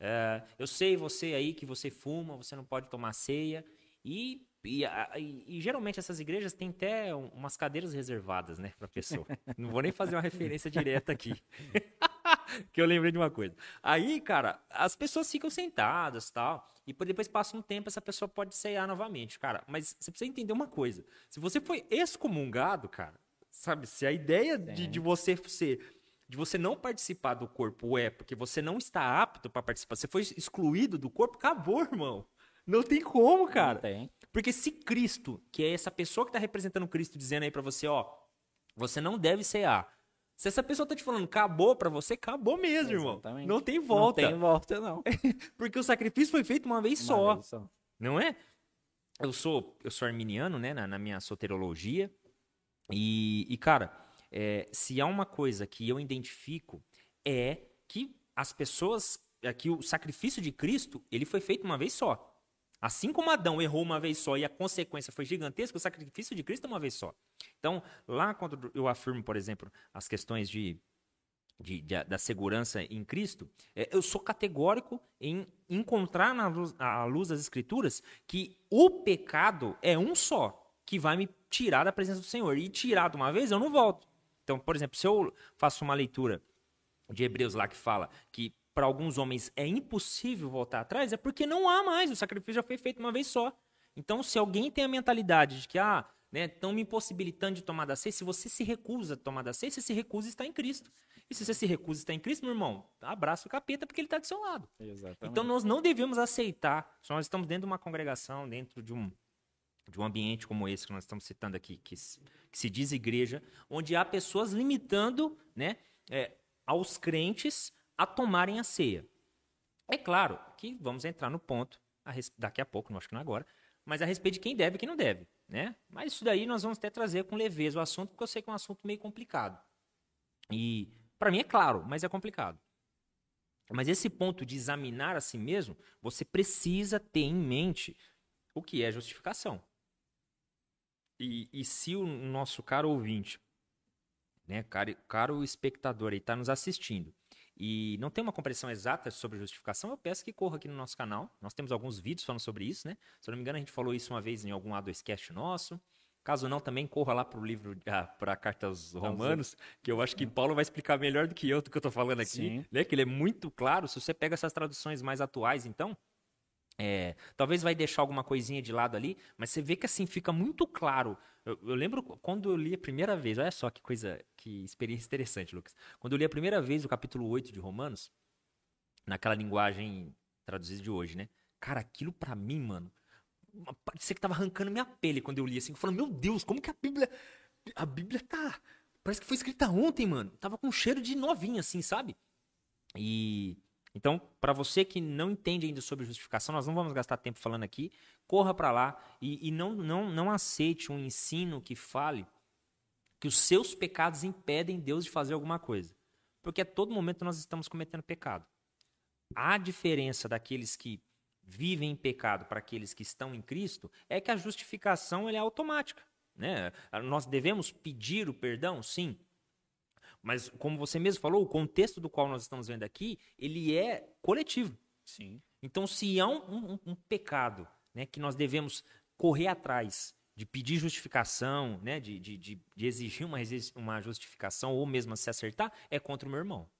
É, eu sei você aí que você fuma, você não pode tomar ceia. E, e, e- e geralmente essas igrejas têm até um- umas cadeiras reservadas, né, pra pessoa. Não vou nem fazer uma referência direta aqui. que eu lembrei de uma coisa. Aí, cara, as pessoas ficam sentadas tal. E depois passa um tempo, essa pessoa pode ceiar novamente, cara. Mas você precisa entender uma coisa. Se você foi excomungado, cara, sabe? Se a ideia de, de você ser. De você não participar do corpo é porque você não está apto para participar, você foi excluído do corpo, acabou, irmão. Não tem como, cara. Tem. Porque se Cristo, que é essa pessoa que está representando Cristo, dizendo aí pra você, ó, você não deve cear. Se essa pessoa tá te falando, acabou pra você, acabou mesmo, irmão. Exatamente. Não tem volta. Não tem volta não. Porque o sacrifício foi feito uma vez Uma só, vez só. não é? Eu sou, eu sou arminiano, né, na, na minha soterologia. E, e, cara, é, se há uma coisa que eu identifico é que as pessoas, é que o sacrifício de Cristo, ele foi feito uma vez só. Assim como Adão errou uma vez só e a consequência foi gigantesca, o sacrifício de Cristo é uma vez só. Então, lá quando eu afirmo, por exemplo, as questões de, de- de- da segurança em Cristo, é, eu sou categórico em encontrar na luz, à luz das Escrituras que o pecado é um só que vai me tirar da presença do Senhor. E tirar de uma vez, eu não volto. Então, por exemplo, se eu faço uma leitura de Hebreus lá que fala que para alguns homens é impossível voltar atrás, é porque não há mais, o sacrifício já foi feito uma vez só. Então, se alguém tem a mentalidade de que, ah, né, estão me impossibilitando de tomar da ceia, se você se recusa a tomar da ceia, você se recusa a estar em Cristo. E se você se recusa a estar em Cristo, meu irmão, abraça o capeta porque ele está do seu lado. Exatamente. Então nós não devemos aceitar. Se nós estamos dentro de uma congregação, dentro de um, de um ambiente como esse que nós estamos citando aqui, que, se- que se diz igreja, onde há pessoas limitando né, é, aos crentes a tomarem a ceia. É claro que vamos entrar no ponto, res- daqui a pouco, não acho que não agora, mas a respeito de quem deve e quem não deve. Né? Mas isso daí nós vamos até trazer com leveza o assunto, porque eu sei que é um assunto meio complicado. E para mim é claro, mas é complicado. Mas esse ponto de examinar a si mesmo, você precisa ter em mente o que é justificação. E, e se o nosso caro ouvinte, né, caro, caro espectador aí, está nos assistindo e não tem uma compreensão exata sobre justificação, eu peço que corra aqui no nosso canal. Nós temos alguns vídeos falando sobre isso, né? Se eu não me engano, a gente falou isso uma vez em algum A2Cast nosso. Caso não, também corra lá para o livro, ah, para a carta aos Romanos, que eu acho que Paulo vai explicar melhor do que eu do que eu estou falando aqui, Sim. né? Que ele é muito claro. Se você pega essas traduções mais atuais, então, é, talvez vai deixar alguma coisinha de lado ali, mas você vê que assim fica muito claro. Eu, eu lembro quando eu li a primeira vez, olha só que coisa, que experiência interessante, Lucas. Quando eu li a primeira vez o capítulo 8 de Romanos, naquela linguagem traduzida de hoje, né? Cara, aquilo pra mim, mano, parecia que tava arrancando minha pele quando eu li assim, falando, meu Deus, como que a Bíblia a Bíblia tá parece que foi escrita ontem, mano. Tava com cheiro de novinha assim, sabe? E Então, para você que não entende ainda sobre justificação, nós não vamos gastar tempo falando aqui, corra para lá e, e, não, não, não aceite um ensino que fale que os seus pecados impedem Deus de fazer alguma coisa. Porque a todo momento nós estamos cometendo pecado. A diferença daqueles que vivem em pecado para aqueles que estão em Cristo é que a justificação é automática. Né? Nós devemos pedir o perdão? Sim. Mas, como você mesmo falou, o contexto do qual nós estamos vendo aqui, ele é coletivo. Sim. Então, se há um, um, um pecado né, que nós devemos correr atrás de pedir justificação, né, de, de, de, de exigir uma, uma justificação ou mesmo se acertar, é contra o meu irmão.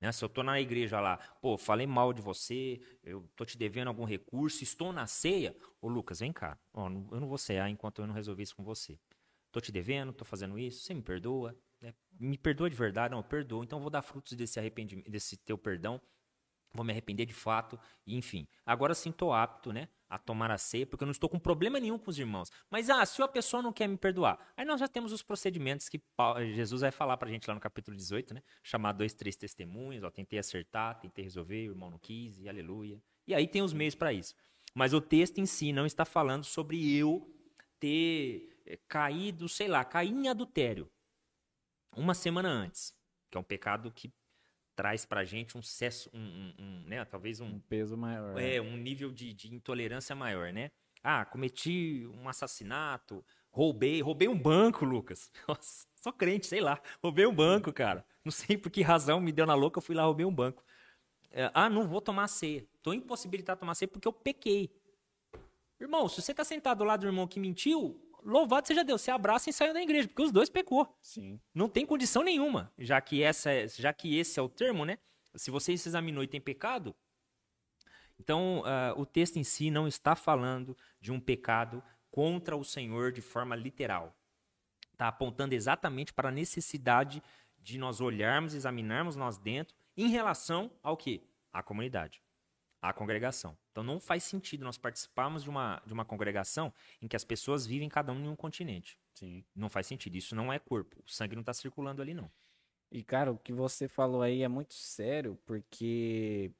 Né? Se eu estou na igreja lá, pô, falei mal de você, eu estou te devendo algum recurso, estou na ceia, ô Lucas, vem cá, ó, eu não vou cear enquanto eu não resolver isso com você. Estou te devendo, estou fazendo isso, você me perdoa, né? me perdoa de verdade, não, eu perdoo, então eu vou dar frutos desse arrependimento, desse teu perdão, vou me arrepender de fato, enfim. Agora sim estou apto, né, a tomar a ceia, porque eu não estou com problema nenhum com os irmãos. Mas, ah, se a pessoa não quer me perdoar, aí nós já temos os procedimentos que Jesus vai falar pra gente lá no capítulo 18, né, chamar dois, três testemunhos, ó, tentei acertar, tentei resolver, o irmão não quis, e aleluia. E aí tem os meios para isso. Mas o texto em si não está falando sobre eu ter eh, caído, sei lá, cair em adultério uma semana antes, que é um pecado que traz pra gente um sucesso, um, um, um, né, talvez um, um peso maior. É, um nível de, de intolerância maior, né? Ah, cometi um assassinato, roubei, roubei um banco, Lucas. Nossa, sou crente, sei lá, roubei um banco, cara. Não sei por que razão me deu na louca, eu fui lá roubei um banco. É, ah, não vou tomar ceia. Tô impossibilitado de tomar ceia porque eu pequei. Irmão, se você tá sentado do lado do irmão que mentiu, louvado seja Deus, se abraça e saiam da igreja, porque os dois pecou. Sim. Não tem condição nenhuma, já que essa é, já que esse é o termo, né? Se você se examinou e tem pecado, então uh, o texto em si não está falando de um pecado contra o Senhor de forma literal. Está apontando exatamente para a necessidade de nós olharmos, examinarmos nós dentro em relação ao que? À comunidade à congregação. Então não faz sentido nós participarmos de uma, de uma congregação em que as pessoas vivem cada um em um continente. Sim. Não faz sentido. Isso não é corpo. O sangue não está circulando ali, não. E, cara, o que você falou aí é muito sério, porque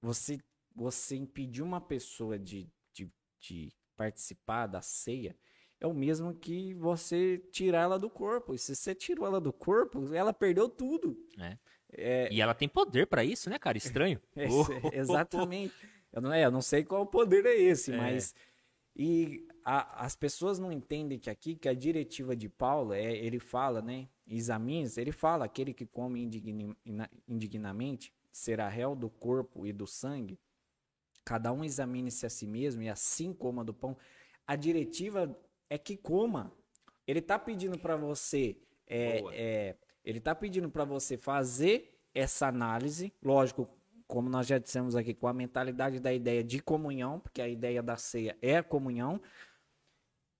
você, você impedir uma pessoa de, de, de participar da ceia é o mesmo que você tirar ela do corpo. E se você tirou ela do corpo, ela perdeu tudo. É. É... E ela tem poder para isso, né, cara? Estranho. É, exatamente. Eu não, é, eu não sei qual poder é esse, é. mas. E a, as pessoas não entendem que aqui, que a diretiva de Paulo, é, ele fala, né? Examines, ele fala: aquele que come indigni, indignamente será réu do corpo e do sangue. Cada um examine-se a si mesmo e assim coma do pão. A diretiva é que coma. Ele tá pedindo para você é, é, ele está pedindo para você fazer essa análise, lógico, como nós já dissemos aqui, com a mentalidade da ideia de comunhão, porque a ideia da ceia é a comunhão.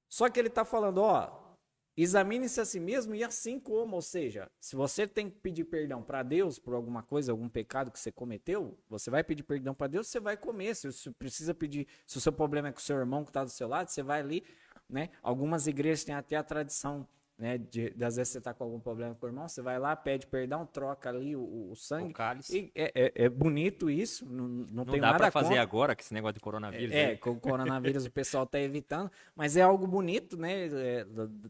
Só que ele está falando, ó, examine-se a si mesmo e assim como, ou seja, se você tem que pedir perdão para Deus por alguma coisa, algum pecado que você cometeu, você vai pedir perdão para Deus, você vai comer. Se você precisa pedir, se o seu problema é com o seu irmão que está do seu lado, você vai ali, né? Algumas igrejas têm até a tradição né? De, às vezes você tá com algum problema com o irmão, você vai lá, pede perdão, troca ali o, o sangue. O cálice. É, é, é, bonito isso, não, não, não tem dá para fazer contra. agora com esse negócio de coronavírus. É, é com o coronavírus o pessoal tá evitando, mas é algo bonito, né? É,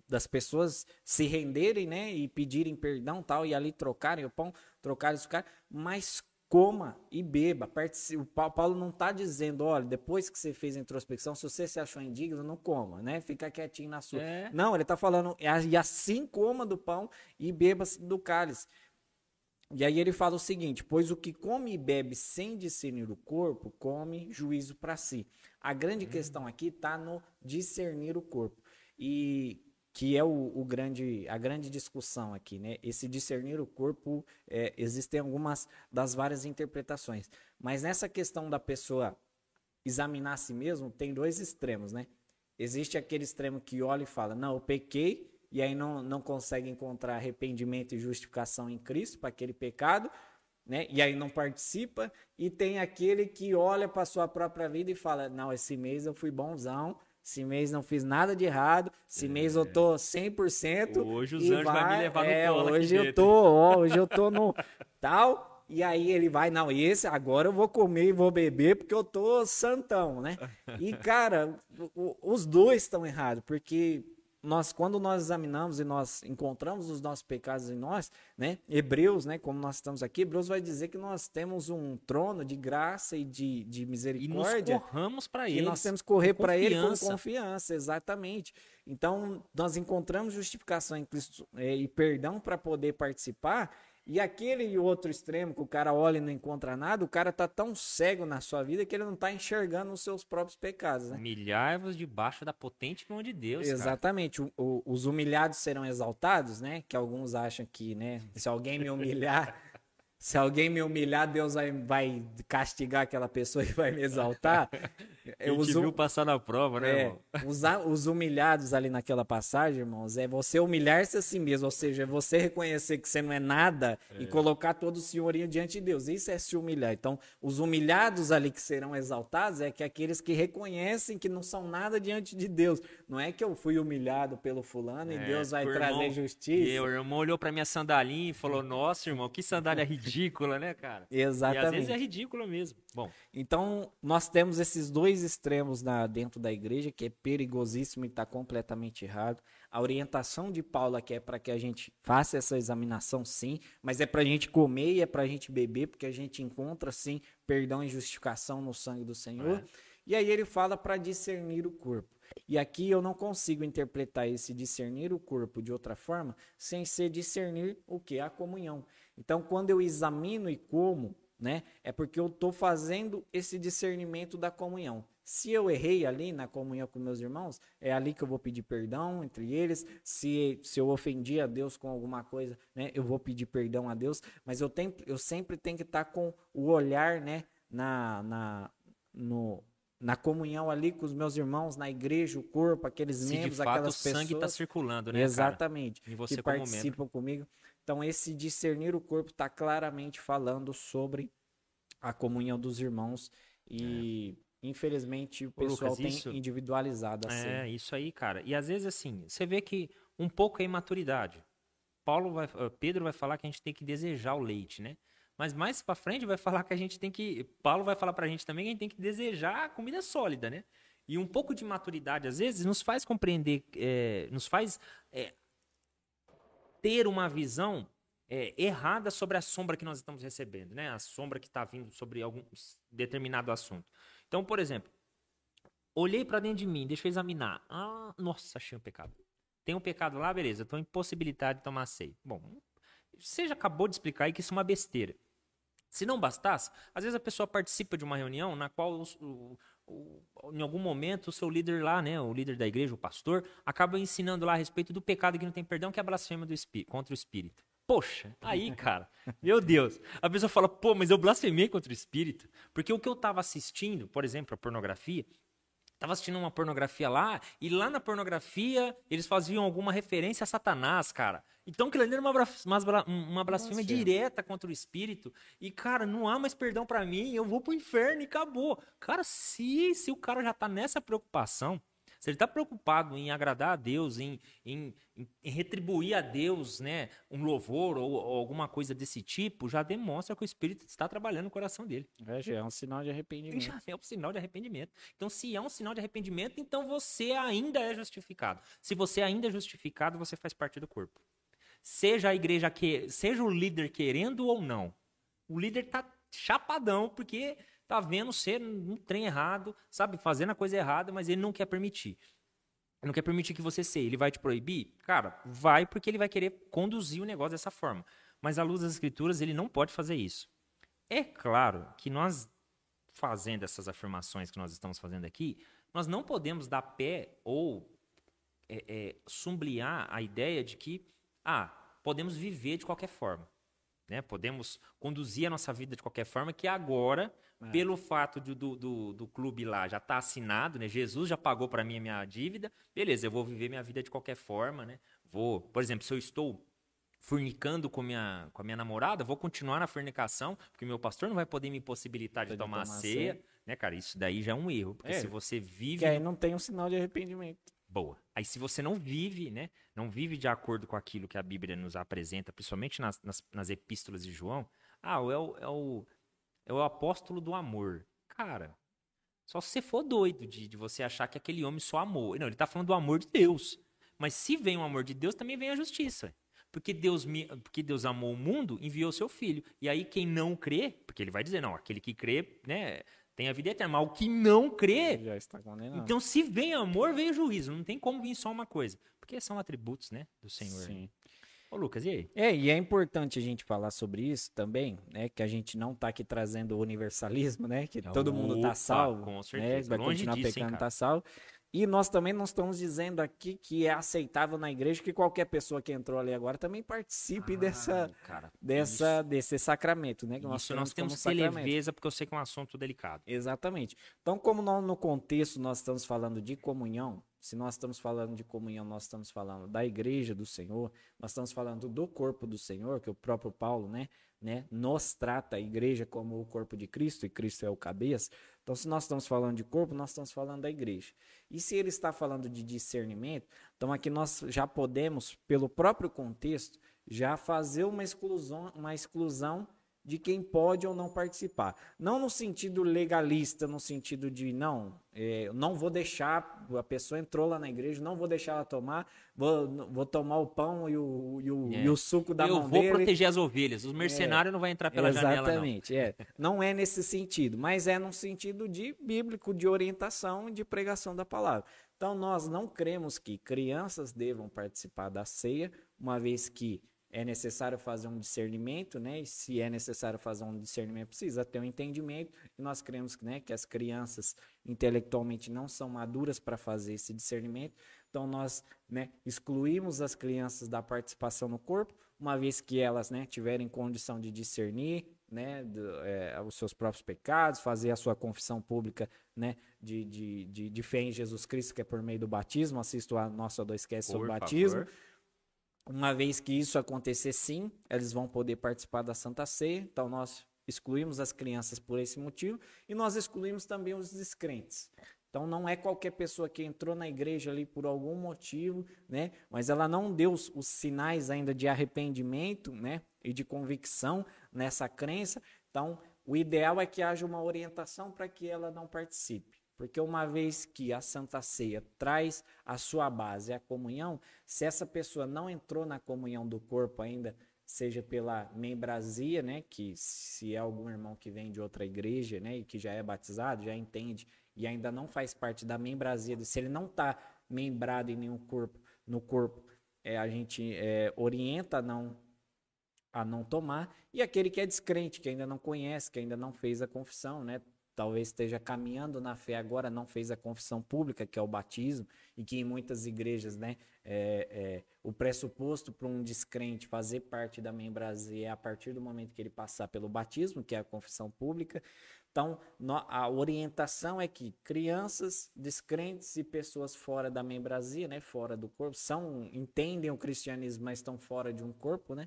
das pessoas se renderem, né? E pedirem perdão tal, e ali trocarem o pão, trocarem o cara, mas coma e beba. O Paulo não está dizendo, olha, depois que você fez a introspecção, se você se achou indigno, não coma, né? Fica quietinho na sua. É. Não, ele está falando, e assim coma do pão e beba do cálice. E aí ele fala o seguinte: pois o que come e bebe sem discernir o corpo, come juízo para si. A grande hum. questão aqui está no discernir o corpo. E que é o, o, grande, a grande discussão aqui, né? Esse discernir o corpo, é, existem algumas das várias interpretações, mas nessa questão da pessoa examinar a si mesmo, tem dois extremos, né? Existe aquele extremo que olha e fala, não, eu pequei, e aí não, não consegue encontrar arrependimento e justificação em Cristo para aquele pecado, né? E aí não participa, e tem aquele que olha para sua própria vida e fala, não, esse mês eu fui bonzão, esse mês não fiz nada de errado. Esse é. mês eu tô 100%. Hoje os anjos vai, vai me levar no é, colo Hoje eu tô, ó, hoje eu tô no tal. E aí ele vai, não, esse agora eu vou comer e vou beber porque eu tô santão, né? E cara, o, os dois estão errados, porque nós quando nós examinamos e nós encontramos os nossos pecados em nós, né? Hebreus, né, como nós estamos aqui, Hebreus vai dizer que nós temos um trono de graça e de, de misericórdia. E nós corramos para ele. E nós temos que correr para ele com confiança, exatamente. Então, nós encontramos justificação em Cristo é, e perdão para poder participar e aquele outro extremo que o cara olha e não encontra nada, o cara tá tão cego na sua vida que ele não tá enxergando os seus próprios pecados, né? Humilhai-vos debaixo da potente mão de Deus. Exatamente. O, o, os humilhados serão exaltados, né? Que alguns acham que, né? Se alguém me humilhar, se alguém me humilhar, Deus vai, vai castigar aquela pessoa e vai me exaltar. Eu os, viu passar na prova, né, é, os, os, humilhados ali naquela passagem, irmãos, é você humilhar-se a si mesmo, ou seja, é você reconhecer que você não é nada é. e colocar todo o senhorinho diante de Deus. Isso é se humilhar. Então, os humilhados ali que serão exaltados é que aqueles que reconhecem que não são nada diante de Deus. Não é que eu fui humilhado pelo fulano é, e Deus vai trazer irmão, justiça. E o irmão olhou para minha sandalinha e falou: Nossa, irmão, que sandália ridícula, né, cara? Exatamente. E às vezes é ridícula mesmo. Bom. Então, nós temos esses dois extremos na, dentro da igreja, que é perigosíssimo e está completamente errado. A orientação de Paulo aqui é para que a gente faça essa examinação, sim, mas é para a gente comer e é para a gente beber, porque a gente encontra, sim, perdão e justificação no sangue do Senhor. É. E aí ele fala para discernir o corpo. E aqui eu não consigo interpretar esse discernir o corpo de outra forma sem ser discernir o que? A comunhão. Então, quando eu examino e como, né? É porque eu estou fazendo esse discernimento da comunhão. Se eu errei ali na comunhão com meus irmãos, é ali que eu vou pedir perdão entre eles. Se, se eu ofendi a Deus com alguma coisa, né, eu vou pedir perdão a Deus. Mas eu, tenho, eu sempre tenho que estar tá com o olhar né, na, na, no, na comunhão ali com os meus irmãos, na igreja, o corpo, aqueles Se membros, de fato, aquelas pessoas. O sangue está circulando, né? Exatamente. Cara? E você que participam comigo. Então, esse discernir o corpo está claramente falando sobre a comunhão dos irmãos e. É. Infelizmente, o pessoal Lucas, tem individualizado assim. É, isso aí, cara. E às vezes, assim, você vê que um pouco é imaturidade. Paulo vai, eh, Pedro vai falar que a gente tem que desejar o leite, né? Mas mais para frente vai falar que a gente tem que. Paulo vai falar para a gente também que a gente tem que desejar a comida sólida, né? E um pouco de maturidade, às vezes, nos faz compreender, é, nos faz é, ter uma visão é, errada sobre a sombra que nós estamos recebendo, né? A sombra que está vindo sobre algum determinado assunto. Então, por exemplo, olhei para dentro de mim, deixa eu examinar. Ah, nossa, achei um pecado. Tem um pecado lá, beleza, estou impossibilitado de tomar ceia. Bom, você já acabou de explicar aí que isso é uma besteira. Se não bastasse, às vezes a pessoa participa de uma reunião na qual em algum momento o seu líder lá, né, o líder da igreja, o pastor, acaba ensinando lá a respeito do pecado que não tem perdão, que é a blasfêmia do contra o espírito. Poxa, aí, cara, meu Deus. A pessoa fala, pô, mas eu blasfemei contra o espírito. Porque o que eu tava assistindo, por exemplo, a pornografia, tava assistindo uma pornografia lá, e lá na pornografia eles faziam alguma referência a Satanás, cara. Então aquilo ali era uma, uma, uma blasfêmia direta contra o espírito. E, cara, não há mais perdão para mim, eu vou pro inferno e acabou. Cara, se, se o cara já tá nessa preocupação, se ele está preocupado em agradar a Deus, em, em, em, retribuir a Deus né, um louvor ou, ou, alguma coisa desse tipo, já demonstra que o Espírito está trabalhando no coração dele. É, já é um sinal de arrependimento. Já é um sinal de arrependimento. Então, se é um sinal de arrependimento, então você ainda é justificado. Se você ainda é justificado, você faz parte do corpo. Seja a igreja que, seja o líder querendo ou não, o líder está chapadão porque tá vendo ser um trem errado, sabe, fazendo a coisa errada, mas ele não quer permitir. Ele não quer permitir que você seja. Ele vai te proibir? Cara, vai porque ele vai querer conduzir o negócio dessa forma. Mas à luz das escrituras, ele não pode fazer isso. É claro que nós, fazendo essas afirmações que nós estamos fazendo aqui, nós não podemos dar pé ou é, é, a ideia de que, ah, podemos viver de qualquer forma. Né? Podemos conduzir a nossa vida de qualquer forma, que agora é. Pelo fato de, do, do, do, clube lá já estar tá assinado, né? Jesus já pagou para mim a minha dívida. Beleza, eu vou viver minha vida de qualquer forma, né? Vou, por exemplo, se eu estou fornicando com minha, com a minha namorada, vou continuar na fornicação, porque meu pastor não vai poder me possibilitar de tomar, tomar ceia, ceia, né, cara? Isso daí já é um erro, porque é, se você vive... Que aí não tem um sinal de arrependimento. Boa. Aí se você não vive, né, não vive de acordo com aquilo que a Bíblia nos apresenta, principalmente nas, nas, nas epístolas de João, Ah, é o, é o, é o apóstolo do amor. Cara, só se você for doido de, de você achar que aquele homem só amou. Não, ele tá falando do amor de Deus. Mas se vem o amor de Deus, também vem a justiça. Porque Deus, me, porque Deus amou o mundo, enviou seu filho. E aí quem não crê, porque ele vai dizer, não, aquele que crê, né, tem a vida eterna. Mas o que não crê, Já está condenado. então se vem amor, vem juízo. Não tem como vir só uma coisa. Porque são atributos, né, do Senhor. Sim. Ô Lucas, e aí? É, e é importante a gente falar sobre isso também, né? Que a gente não tá aqui trazendo o universalismo, né? Que todo mundo tá salvo, com né? certeza. Vai Longe continuar disso, hein, pecando, cara? tá salvo. E nós também não estamos dizendo aqui que é aceitável na igreja que qualquer pessoa que entrou ali agora também participe dessa, Ah, cara, dessa, desse sacramento, né? Que Isso, nós isso nós temos que ter leveza, porque eu sei que é um assunto delicado. Exatamente. Então, como nós, no contexto nós estamos falando de comunhão, se nós estamos falando de comunhão, nós estamos falando da igreja do Senhor, nós estamos falando do corpo do Senhor, que o próprio Paulo, né, né, nos trata a igreja como o corpo de Cristo, e Cristo é o cabeça. Então, se nós estamos falando de corpo, nós estamos falando da igreja. E se ele está falando de discernimento, então aqui nós já podemos, pelo próprio contexto, já fazer uma exclusão, uma exclusão de quem pode ou não participar. Não no sentido legalista, no sentido de não, é, eu não vou deixar, a pessoa entrou lá na igreja, não vou deixar ela tomar, vou, vou tomar o pão e o, e o, É. e o suco da eu mão vou dele. proteger as ovelhas. Os mercenários não vão entrar pela janela, não. Exatamente, é. Não é nesse sentido, mas é no sentido de bíblico, de orientação e de pregação da palavra. Então, nós não cremos que crianças devam participar da ceia, uma vez que é necessário fazer um discernimento, né? E se é necessário fazer um discernimento, precisa ter um entendimento. E nós cremos né, que as crianças intelectualmente não são maduras para fazer esse discernimento. Então, nós né, excluímos as crianças da participação no corpo, uma vez que elas né, tiverem condição de discernir né, do- é, os seus próprios pecados, fazer a sua confissão pública né, de, de, de, de fé em Jesus Cristo, que é por meio do batismo. Assista a nossa 2Cast sobre Por batismo. favor. Uma vez que isso acontecer, sim, eles vão poder participar da Santa Ceia. Então, nós excluímos as crianças por esse motivo e nós excluímos também os descrentes. Então, não é qualquer pessoa que entrou na igreja ali por algum motivo, né? Mas ela não deu os, sinais ainda de arrependimento, né? E de convicção nessa crença. Então, o ideal é que haja uma orientação para que ela não participe. Porque uma vez que a Santa Ceia traz a sua base, a comunhão, se essa pessoa não entrou na comunhão do corpo ainda, seja pela membrazia, né, que se é algum irmão que vem de outra igreja, né, e que já é batizado, já entende e ainda não faz parte da membrazia, se ele não está membrado em nenhum corpo, no corpo, é, a gente é, orienta a não a não tomar, e aquele que é descrente, que ainda não conhece, que ainda não fez a confissão, né? Talvez esteja caminhando na fé agora, não fez a confissão pública, que é o batismo, e que em muitas igrejas, né, é, é, o pressuposto para um descrente fazer parte da membrazia é a partir do momento que ele passar pelo batismo, que é a confissão pública. Então, a orientação é que crianças, descrentes e pessoas fora da membrazia, né, fora do corpo, são entendem o cristianismo, mas estão fora de um corpo, né?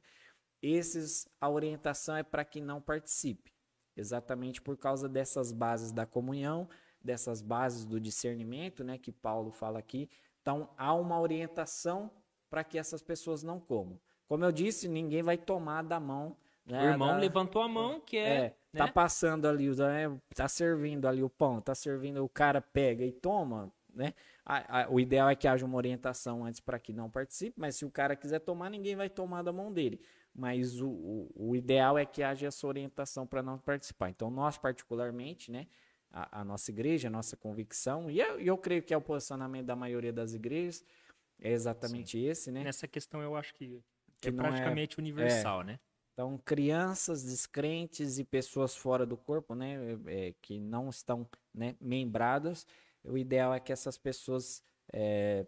Esses a orientação é para que não participe, exatamente por causa dessas bases da comunhão, dessas bases do discernimento, né, que Paulo fala aqui. Então, há uma orientação para que essas pessoas não comam. Como eu disse, ninguém vai tomar da mão. né, O irmão da- levantou a mão, que é. é, tá né? passando ali, né, tá servindo ali o pão, tá servindo, o cara pega e toma, né? A- a- o ideal é que haja uma orientação antes para que não participe, mas se o cara quiser tomar, ninguém vai tomar da mão dele. Mas o, o, o ideal é que haja essa orientação para não participar. Então, nós, particularmente, né, a, a nossa igreja, a nossa convicção, e eu, eu creio que é o posicionamento da maioria das igrejas, é exatamente esse, né? Nessa questão eu acho que, Que é é- praticamente universal, né? Então, crianças descrentes e pessoas fora do corpo, né, é, que não estão né, membradas, o ideal é que essas pessoas, é,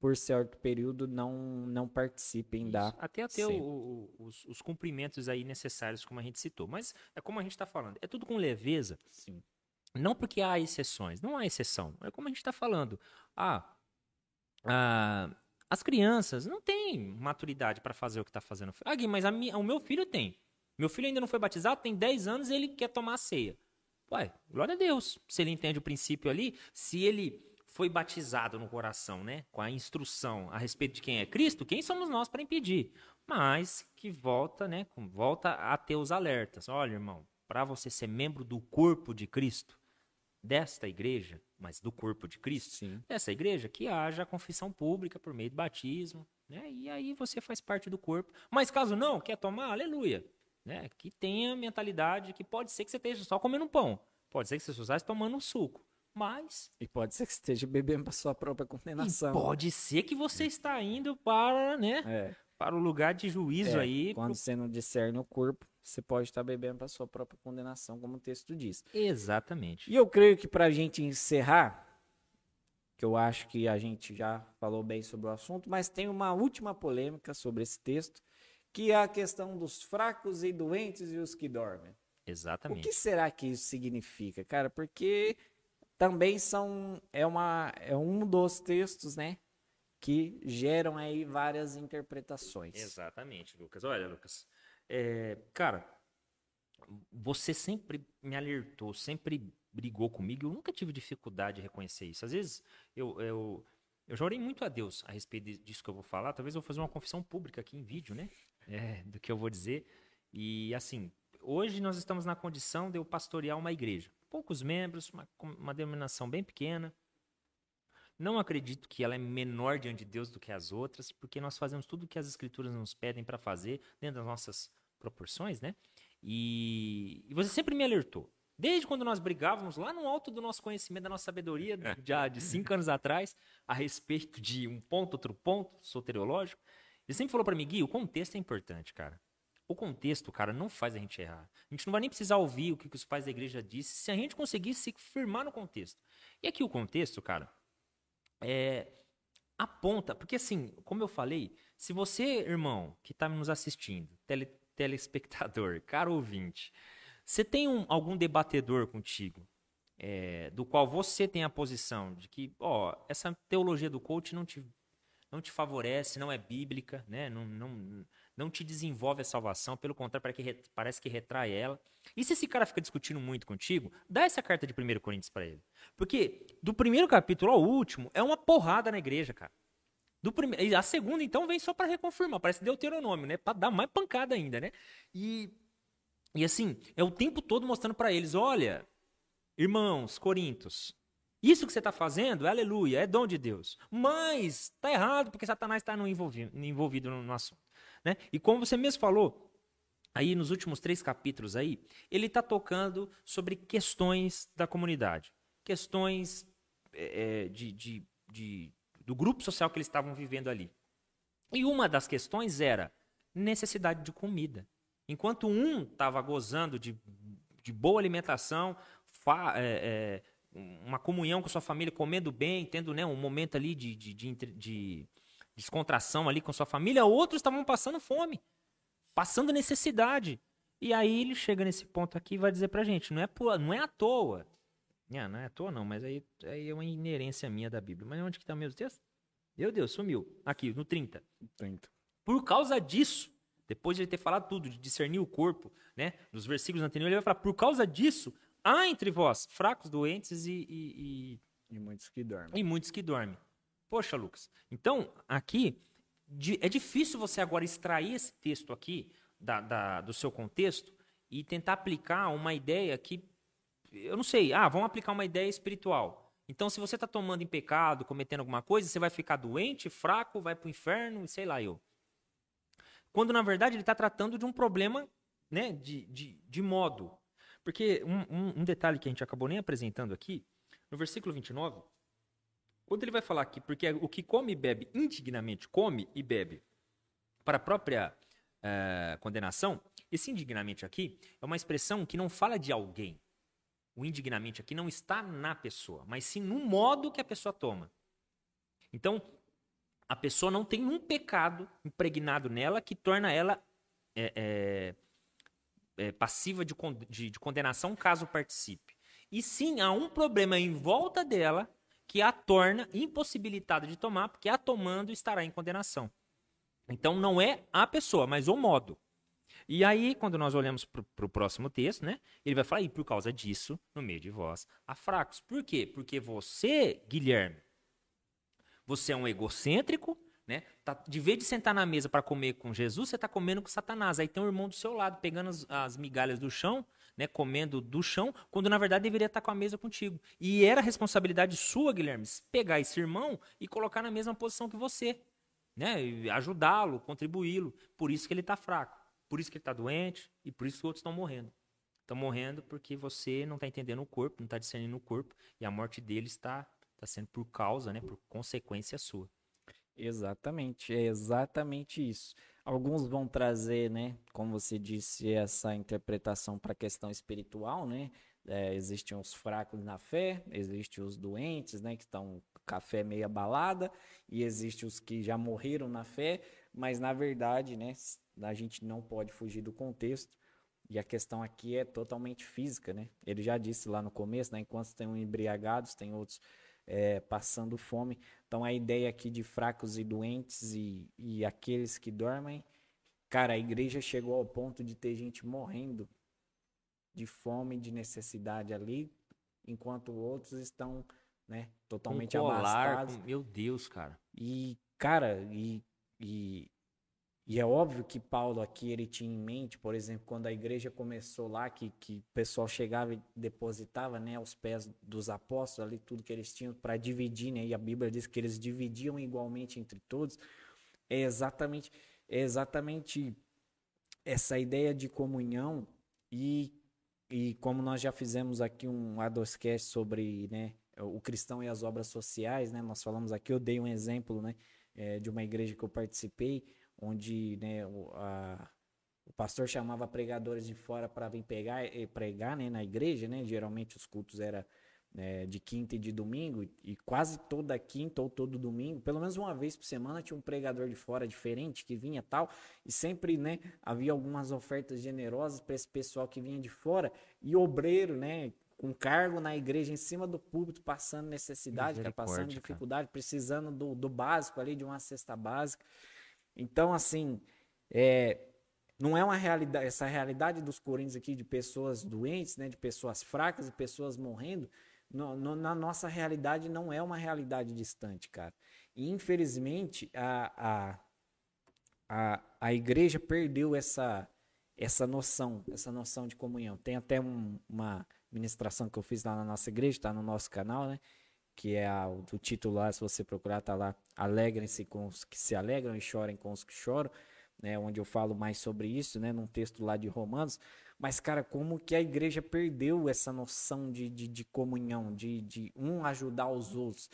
por certo período, não, não participem da. Isso. Até até Sim. o- o- os, os cumprimentos aí necessários, como a gente citou. Mas é como a gente está falando, é tudo com leveza. Sim. Não porque há exceções, não há exceção. É como a gente está falando. Ah, ah, as crianças não têm maturidade para fazer o que está fazendo. Ah, Gui, mas a minha- o meu filho tem. Meu filho ainda não foi batizado, tem 10 anos e ele quer tomar a ceia. Ué, glória a Deus. Se ele entende o princípio ali, se ele foi batizado no coração, né? Com a instrução a respeito de quem é Cristo, quem somos nós para impedir? Mas que volta, né? Volta a ter os alertas. Olha, irmão, para você ser membro do corpo de Cristo, desta igreja, mas do corpo de Cristo, Sim. dessa igreja, que haja confissão pública por meio do batismo, né? E aí você faz parte do corpo. Mas caso não, quer tomar, aleluia. Né? Que tenha mentalidade que pode ser que você esteja só comendo pão. Pode ser que você esteja tomando um suco. Mas E pode ser que esteja bebendo para sua própria condenação. pode ser que você está indo para, né, É, para o lugar de juízo é, aí. quando pro- você não discerne o corpo, você pode estar bebendo para sua própria condenação, como o texto diz. Exatamente. E eu creio que para a gente encerrar, que eu acho que a gente já falou bem sobre o assunto, mas tem uma última polêmica sobre esse texto, que é a questão dos fracos e doentes e os que dormem. O Exatamente. que será que isso significa, cara? Porque também são é uma é um dos textos, né, que geram aí várias interpretações. Exatamente, Lucas. Olha, Lucas, é, cara, você sempre me alertou, sempre brigou comigo. Eu nunca tive dificuldade de reconhecer isso. Às vezes eu, eu, eu já orei muito a Deus a respeito disso que eu vou falar. Talvez eu vou fazer uma confissão pública aqui em vídeo, né? É, do que eu vou dizer. E assim, hoje nós estamos na condição de eu pastorear uma igreja. Poucos membros, uma, uma denominação bem pequena. Não acredito que ela é menor diante de Deus do que as outras, porque nós fazemos tudo o que as escrituras nos pedem para fazer, dentro das nossas proporções, né? E, e você sempre me alertou. Desde quando nós brigávamos lá no alto do nosso conhecimento, da nossa sabedoria, já de cinco anos atrás, a respeito de um ponto, outro ponto, soteriológico, ele sempre falou para mim, Gui, o contexto é importante, cara. O contexto, cara, não faz a gente errar. A gente não vai nem precisar ouvir o que que os pais da igreja disse se a gente conseguir se firmar no contexto. E aqui o contexto, cara, é, aponta, porque assim, como eu falei, se você, irmão, que está nos assistindo, tele- telespectador, caro ouvinte, você tem um- algum debatedor contigo, é, do qual você tem a posição de que, ó, essa teologia do coach não te, não te favorece, não é bíblica, né? não, não, não te desenvolve a salvação, pelo contrário, parece que, retrai ela. E se esse cara fica discutindo muito contigo, dá essa carta de 1 Coríntios para ele. Porque do primeiro capítulo ao último é uma porrada na igreja, cara. Do prime... A segunda, então, vem só para reconfirmar. Parece Deuteronômio, né? Para dar mais pancada ainda, né? E, e assim, é o tempo todo mostrando para eles: olha, irmãos, Corintos, isso que você está fazendo, aleluia, é dom de Deus. Mas tá errado porque Satanás está envolvido, envolvido no, no assunto. Né? E como você mesmo falou, aí nos últimos três capítulos aí, ele está tocando sobre questões da comunidade. Questões é, é, de, de, de- do grupo social que eles estavam vivendo ali. E uma das questões era necessidade de comida. Enquanto um estava gozando de, de boa alimentação, fa- é, é, uma comunhão com sua família, comendo bem, tendo né, um momento ali de, de, de de descontração ali com sua família, outros estavam passando fome, passando necessidade. E aí ele chega nesse ponto aqui e vai dizer pra gente, não é, por- não é à toa. Ah, não é à toa não, mas aí, aí é uma inerência minha da Bíblia. Mas onde que tá o mesmo texto? Meu Deus, sumiu. Aqui, no 30. 30. Por causa disso, depois de ele ter falado tudo, de discernir o corpo, né? Nos versículos anteriores, ele vai falar: por causa disso, há entre vós fracos, doentes e, e- e- E muitos que dormem. e muitos que dormem. Poxa, Lucas. Então, aqui, é difícil você agora extrair esse texto aqui da- da- do seu contexto e tentar aplicar uma ideia que, eu não sei, ah, vamos aplicar uma ideia espiritual. Então, se você está tomando em pecado, cometendo alguma coisa, você vai ficar doente, fraco, vai para o inferno, e sei lá eu. Quando, na verdade, ele está tratando de um problema né, de, de, de modo. Porque um, um- um detalhe que a gente acabou nem apresentando aqui, no versículo 29, quando ele vai falar aqui, porque o que come e bebe indignamente, come e bebe para a própria eh, condenação, esse indignamente aqui é uma expressão que não fala de alguém. O indignamente aqui não está na pessoa, mas sim no modo que a pessoa toma. Então, a pessoa não tem um pecado impregnado nela que torna ela é, é, é, passiva de, con- de- de condenação caso participe. E sim, há um problema em volta dela que a torna impossibilitada de tomar, porque a tomando estará em condenação. Então não é a pessoa, mas o modo. E aí, quando nós olhamos para o próximo texto, né? Ele vai falar, e por causa disso, no meio de vós, há fracos. Por quê? Porque você, Guilherme, Você é um egocêntrico, né? Tá, de vez de sentar na mesa para comer com Jesus, você está comendo com Satanás. Aí tem um irmão do seu lado pegando as, as migalhas do chão, né? Comendo do chão, quando na verdade deveria estar tá com a mesa contigo. E era responsabilidade sua, Guilherme, pegar esse irmão e colocar na mesma posição que você, né? Ajudá-lo, contribuí-lo. Por isso que ele está fraco, por isso que ele está doente e por isso que outros estão morrendo. Estão morrendo porque você não está entendendo o corpo, não está discernindo o corpo e a morte dele está, está sendo por causa, né? Por consequência sua. Exatamente, é exatamente isso. Alguns vão trazer, né, como você disse, essa interpretação para a questão espiritual, né? É, existem os fracos na fé, existem os doentes, né, que estão café meia balada, e existem os que já morreram na fé, mas na verdade, né, a gente não pode fugir do contexto. E a questão aqui é totalmente física, né? Ele já disse lá no começo, né, enquanto tem um embriagados, tem outros é, passando fome. Então a ideia aqui de fracos e doentes e, e aqueles que dormem, cara, a igreja chegou ao ponto de ter gente morrendo de fome, de necessidade ali, enquanto outros estão, né, totalmente um colar, abastados. Com... Meu Deus, cara. E, cara, e, e e é óbvio que Paulo aqui ele tinha em mente, por exemplo, quando a igreja começou lá, que, que o pessoal chegava e depositava né, aos pés dos apóstolos ali tudo que eles tinham para dividir, né, e a Bíblia diz que eles dividiam igualmente entre todos. É exatamente, é exatamente essa ideia de comunhão e, e como nós já fizemos aqui um Adoscast sobre né, o cristão e as obras sociais, né, nós falamos aqui, eu dei um exemplo né, é, de uma igreja que eu participei onde né, o, a, o pastor chamava pregadores de fora para vir pegar, e pregar né, na igreja, né? Geralmente os cultos eram né, de quinta e de domingo, e quase toda quinta ou todo domingo, pelo menos uma vez por semana, tinha um pregador de fora diferente que vinha tal, e sempre né, havia algumas ofertas generosas para esse pessoal que vinha de fora, e obreiro, né? Com cargo na igreja em cima do púlpito, passando necessidade, cara, passando dificuldade, cara. precisando do, do básico ali, de uma cesta básica. Então, assim, é, não é uma realidade, essa realidade dos Coríntios aqui de pessoas doentes, né, de pessoas fracas e pessoas morrendo, no, no, na nossa realidade não é uma realidade distante, cara. E infelizmente a, a, a, a igreja perdeu essa, essa noção, essa noção de comunhão. Tem até um, uma ministração que eu fiz lá na nossa igreja, está no nosso canal, né? Que é a, o título lá, se você procurar, tá lá. Alegrem-se com os que se alegram e chorem com os que choram, né? Onde eu falo mais sobre isso, né? Num texto lá de Romanos. Mas, cara, como que a igreja perdeu essa noção de, de, de comunhão, de, de um ajudar os outros?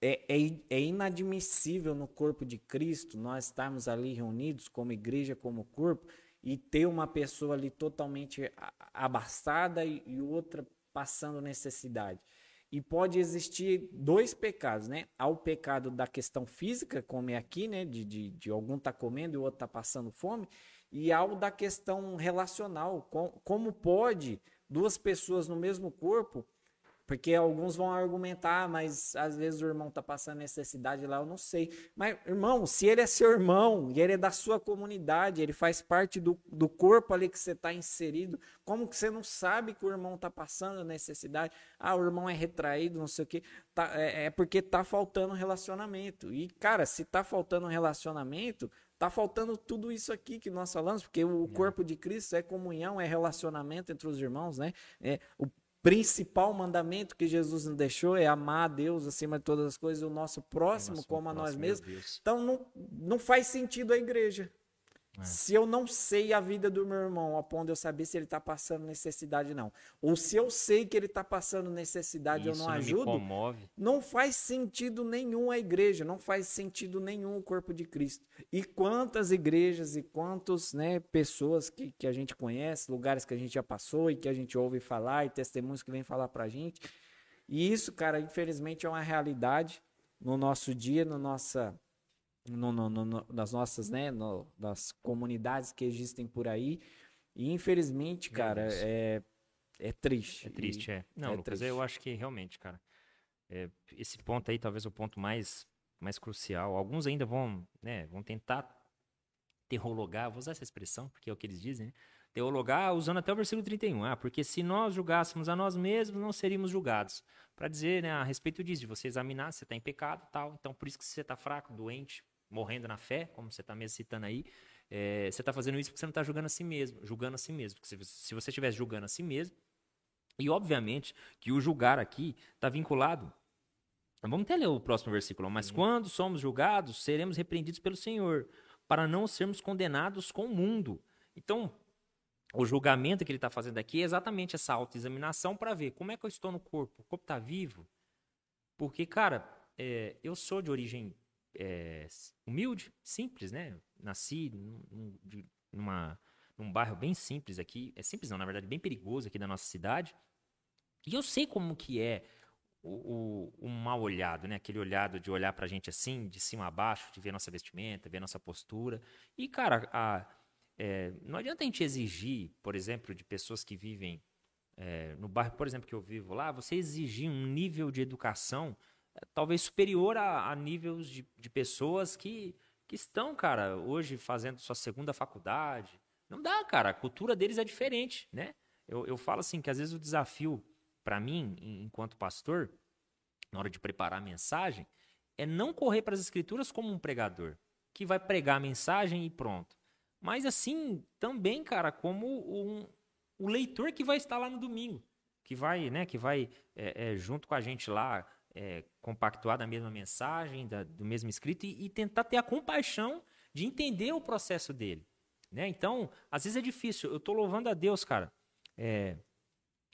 É, é, é, inadmissível no corpo de Cristo nós estarmos ali reunidos como igreja, como corpo, e ter uma pessoa ali totalmente abastada e, e outra passando necessidade. E pode existir dois pecados, né? Há o pecado da questão física, como é aqui, né? De, de, de algum tá comendo e o outro tá passando fome. E há o da questão relacional. Com, como pode duas pessoas no mesmo corpo porque alguns vão argumentar, mas às vezes o irmão está passando necessidade lá, eu não sei. Mas, irmão, se ele é seu irmão e ele é da sua comunidade, ele faz parte do, do corpo ali que você está inserido, como que você não sabe que o irmão está passando necessidade? Ah, o irmão é retraído, não sei o quê. Tá, é, é porque está faltando relacionamento. E, cara, se está faltando relacionamento, Tá faltando tudo isso aqui que nós falamos, porque o é. corpo de Cristo é comunhão, é relacionamento entre os irmãos, né? É, o principal mandamento que Jesus nos deixou é amar a Deus acima de todas as coisas, o nosso próximo nosso como a nós mesmos. Então não, não faz sentido a igreja. É. Se eu não sei a vida do meu irmão, a ponto de eu saber se ele está passando necessidade não, ou se eu sei que ele está passando necessidade Isso eu não ajudo, não faz sentido nenhum a igreja, não faz sentido nenhum o corpo de Cristo. E quantas igrejas e quantas né, pessoas que, que a gente conhece, lugares que a gente já passou e que a gente ouve falar e testemunhos que vêm falar para a gente. E isso, cara, infelizmente é uma realidade no nosso dia, no nossa no, no, no, nas nossas, né, no, das comunidades que existem por aí. E infelizmente, cara, é, é triste. É triste, é. Não, é Lucas, triste. eu acho que realmente, cara, é, esse ponto aí talvez o ponto mais, mais crucial. Alguns ainda vão, né, vão tentar teologar, vou usar essa expressão, porque é o que eles dizem, né? teologar usando até o versículo 31. Ah, porque se nós julgássemos a nós mesmos, não seríamos julgados. para dizer né, a respeito disso, de você examinar se você está em pecado tal. Então, por isso que você está fraco, doente, morrendo na fé, como você está mesmo citando aí, é, você está fazendo isso porque você não está julgando a si mesmo, julgando a si mesmo. Porque se, se você estivesse julgando a si mesmo, e obviamente que o julgar aqui está vinculado. Vamos até ler o próximo versículo. Mas quando somos julgados, seremos repreendidos pelo Senhor, para não sermos condenados com o mundo. Então, o julgamento que ele está fazendo aqui é exatamente essa autoexaminação para ver como é que eu estou no corpo. O corpo está vivo? Porque, cara, é, eu sou de origem é, humilde, simples, né? Nasci num, numa, num bairro bem simples aqui. É simples não, na verdade, bem perigoso aqui da nossa cidade. E eu sei como que é o, o, o mal olhado, né? Aquele olhado de olhar pra gente assim, de cima a baixo, de ver nossa vestimenta, ver nossa postura. E, cara, a é, não adianta a gente exigir, por exemplo, de pessoas que vivem é, no bairro, por exemplo, que eu vivo lá, você exigir um nível de educação talvez superior a, a níveis de, de, pessoas que, que estão, cara, hoje fazendo sua segunda faculdade. Não dá, cara, a cultura deles é diferente, né? Eu, eu falo assim que às vezes o desafio para mim, enquanto pastor, na hora de preparar a mensagem, é não correr para as escrituras como um pregador, que vai pregar a mensagem e pronto. Mas assim, também, cara, como um, o leitor que vai estar lá no domingo, que vai, né, que vai é, é, junto com a gente lá é, compactuar da mesma mensagem, da, do mesmo escrito e, e, tentar ter a compaixão de entender o processo dele, né? Então, às vezes é difícil. Eu estou louvando a Deus, cara, é,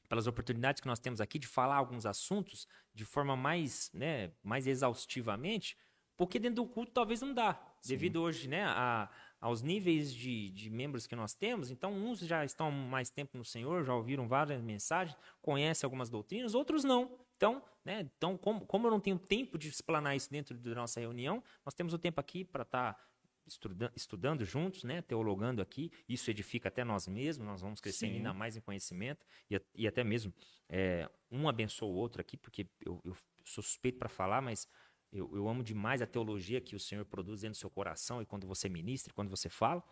pelas oportunidades que nós temos aqui de falar alguns assuntos de forma mais, né, mais exaustivamente, porque dentro do culto talvez não dá, Sim. devido hoje, né, a aos níveis de, de membros que nós temos. Então, uns já estão mais tempo no Senhor, já ouviram várias mensagens, conhecem algumas doutrinas, outros não. Então, né, então como, como eu não tenho tempo de explanar isso dentro da nossa reunião, nós temos o tempo aqui para estar tá estudando, estudando juntos, né, teologando aqui. Isso edifica até nós mesmos, nós vamos crescer ainda mais em conhecimento e, e até mesmo é, um abençoa o outro aqui, porque eu, eu sou suspeito para falar, mas eu, eu amo demais a teologia que o Senhor produz dentro do seu coração e quando você ministra, quando você fala.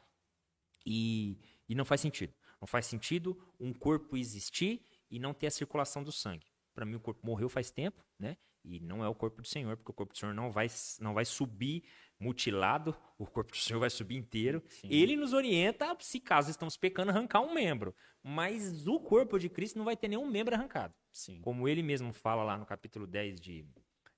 E, e não faz sentido. Não faz sentido um corpo existir e não ter a circulação do sangue. Para mim, o corpo morreu faz tempo, né? E não é o corpo do Senhor, porque o corpo do Senhor não vai, não vai subir mutilado, o corpo do Senhor vai subir inteiro. Sim. Ele nos orienta, se caso estamos pecando, arrancar um membro. Mas o corpo de Cristo não vai ter nenhum membro arrancado. Sim. Como ele mesmo fala lá no capítulo 10 de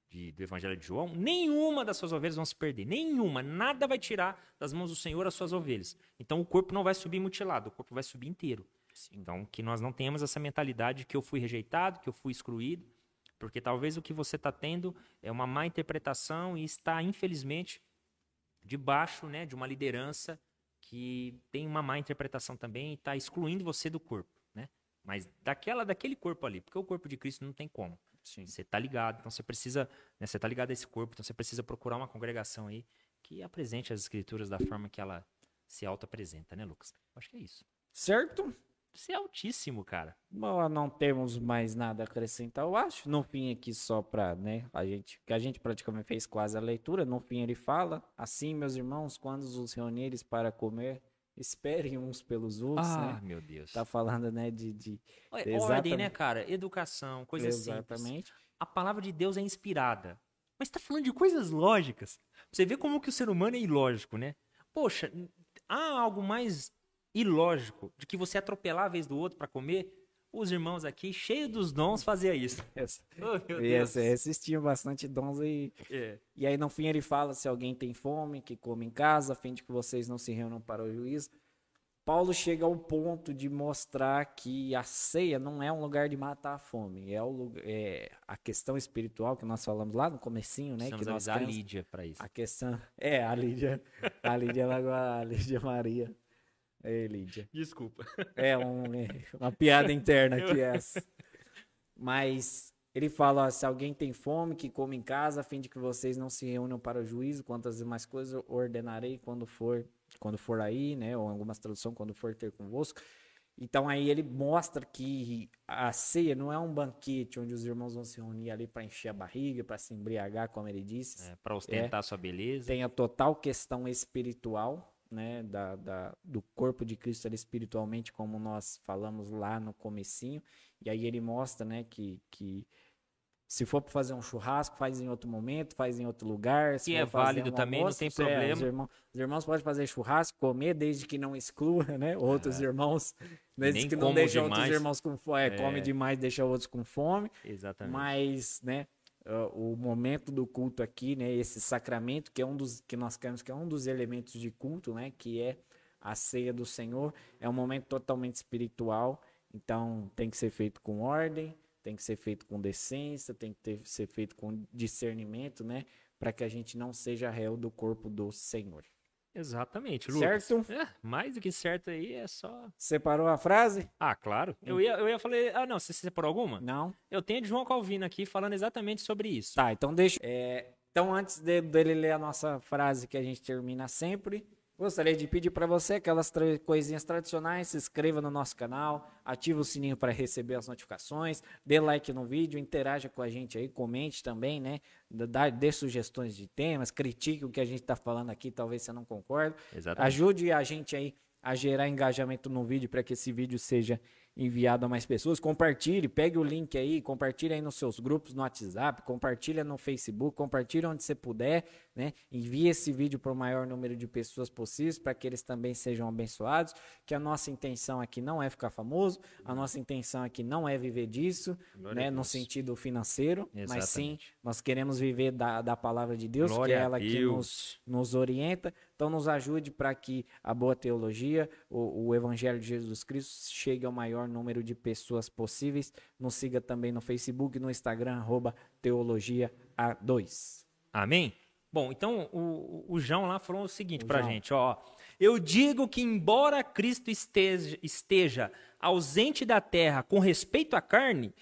de, do Evangelho de João, nenhuma das suas ovelhas vão se perder. Nenhuma. Nada vai tirar das mãos do Senhor as suas ovelhas. Então o corpo não vai subir mutilado, o corpo vai subir inteiro. Sim. Então que nós não tenhamos essa mentalidade de que eu fui rejeitado, que eu fui excluído, porque talvez o que você está tendo é uma má interpretação e está, infelizmente, debaixo né, de uma liderança que tem uma má interpretação também e está excluindo você do corpo. Né? Mas daquela, daquele corpo ali, porque o corpo de Cristo não tem como. Sim. Você tá ligado, então você precisa, né, você tá ligado a esse corpo, então você precisa procurar uma congregação aí que apresente as escrituras da forma que ela se auto-apresenta, né, Lucas? Acho que é isso. Certo? Você é altíssimo, cara. Bom, não temos mais nada a acrescentar, eu acho. No fim aqui só para, né, a gente, que a gente praticamente fez quase a leitura, no fim ele fala: "Assim, meus irmãos, quando os reunires para comer, esperem uns pelos outros, ah, né? meu Deus. Tá falando, né, de... de Ordem, né, cara? Educação, coisas Exatamente. Simples. A palavra de Deus é inspirada. Mas tá falando de coisas lógicas. Você vê como que o ser humano é ilógico, né? Poxa, há algo mais ilógico de que você atropelar a vez do outro para comer? os irmãos aqui, cheios dos dons, fazia isso. Yes. Oh, yes, esses tinham bastante dons e, é. e aí no fim ele fala se alguém tem fome, que come em casa, a fim de que vocês não se reúnam para o juízo. Paulo chega ao ponto de mostrar que a ceia não é um lugar de matar a fome, é, o lugar, é a questão espiritual que nós falamos lá no comecinho, né? Precisamos que nós temos, a Lídia para isso. A questão é a Lídia, a Lídia Lagoa, a Lídia Maria. Ei, Lídia. Desculpa. É um, é uma piada interna aqui essa. Mas ele fala: ó, se alguém tem fome, que come em casa, a fim de que vocês não se reúnam para o juízo. Quantas demais coisas ordenarei quando for, quando for aí, né? Ou algumas traduções, quando for ter convosco. Então aí ele mostra que a ceia não é um banquete onde os irmãos vão se reunir ali para encher a barriga, para se embriagar, como ele disse. É, para ostentar é, sua beleza. Tem a total questão espiritual né, da, da, do corpo de Cristo ali, espiritualmente, como nós falamos lá no comecinho. E aí ele mostra, né, que, que Se for para fazer um churrasco, faz em outro momento, faz em outro lugar. Se E é válido também, não tem é, problema. os, irmãos, os irmãos podem fazer churrasco, comer, desde que não exclua, né? Outros irmãos, desde É. Nem que não deixa outros irmãos com fome. É, É. come demais, deixa outros com fome. Exatamente. Mas, né, ah, o momento do culto aqui, né, esse sacramento que é um dos que nós queremos que é um dos elementos de culto, né, que é a ceia do Senhor, é um momento totalmente espiritual, então tem que ser feito com ordem, tem que ser feito com decência, tem que ter, ser feito com discernimento, né, para que a gente não seja réu do corpo do Senhor. Exatamente, Lucas. Certo? É, mais do que certo aí é só. Separou a frase? Ah, claro. Eu ia, eu ia falar. Ah, não, você separou alguma? Não. Eu tenho de João Calvino aqui falando exatamente sobre isso. Tá, então deixa. é, então, antes de- dele ler a nossa frase que a gente termina sempre, gostaria de pedir para você aquelas coisinhas tradicionais. Se inscreva no nosso canal, ative o sininho para receber as notificações, dê like no vídeo, interaja com a gente aí, comente também, né? Dá, dê sugestões de temas, critique o que a gente está falando aqui, talvez você não concorde. Exatamente. Ajude a gente aí a gerar engajamento no vídeo para que esse vídeo seja enviado a mais pessoas. Compartilhe, pegue o link aí, compartilhe aí nos seus grupos no WhatsApp, compartilha no Facebook, compartilha onde você puder, né? Envie esse vídeo para o maior número de pessoas possíveis para que eles também sejam abençoados. Que a nossa intenção aqui não é ficar famoso, a nossa intenção aqui não é viver disso, Glória a né? No sentido financeiro, mas sim Exatamente. nós queremos viver da, da palavra de Deus, Glória que é a ela que nos nos orienta. Então, nos ajude para que a boa teologia, o, o Evangelho de Jesus Cristo, chegue ao maior número de pessoas possíveis. Nos siga também no Facebook e no Instagram, arroba Teologia A2. Amém? Bom, então o, o João lá falou o seguinte pra João. gente, ó. Eu digo que embora Cristo esteja, esteja ausente da terra com respeito à carne,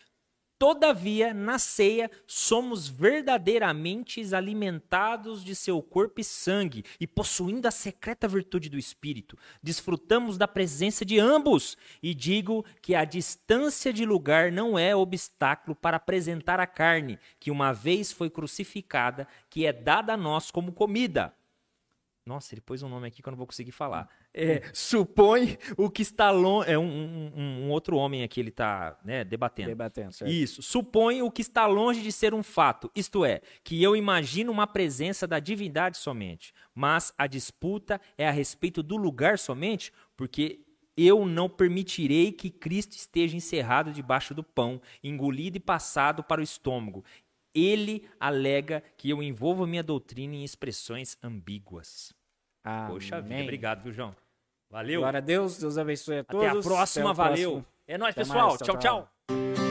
todavia na ceia somos verdadeiramente alimentados de seu corpo e sangue e possuindo a secreta virtude do Espírito, desfrutamos da presença de ambos e digo que a distância de lugar não é obstáculo para apresentar a carne, que uma vez foi crucificada, que é dada a nós como comida. Nossa, ele pôs um nome aqui que eu não vou conseguir falar. É, supõe o que está longe. É um, um- um- um outro homem aqui, ele está né, debatendo. Debatendo, certo? Isso. Supõe o que está longe de ser um fato, isto é, que eu imagino uma presença da divindade somente. Mas a disputa é a respeito do lugar somente, porque eu não permitirei que Cristo esteja encerrado debaixo do pão, engolido e passado para o estômago. Ele alega que eu envolvo minha doutrina em expressões ambíguas. Poxa vida, Amém. obrigado, viu, João? Valeu. Glória a Deus, Deus abençoe a todos. Até a próxima, Até valeu. É nóis, Até pessoal. mais, tchau. tchau.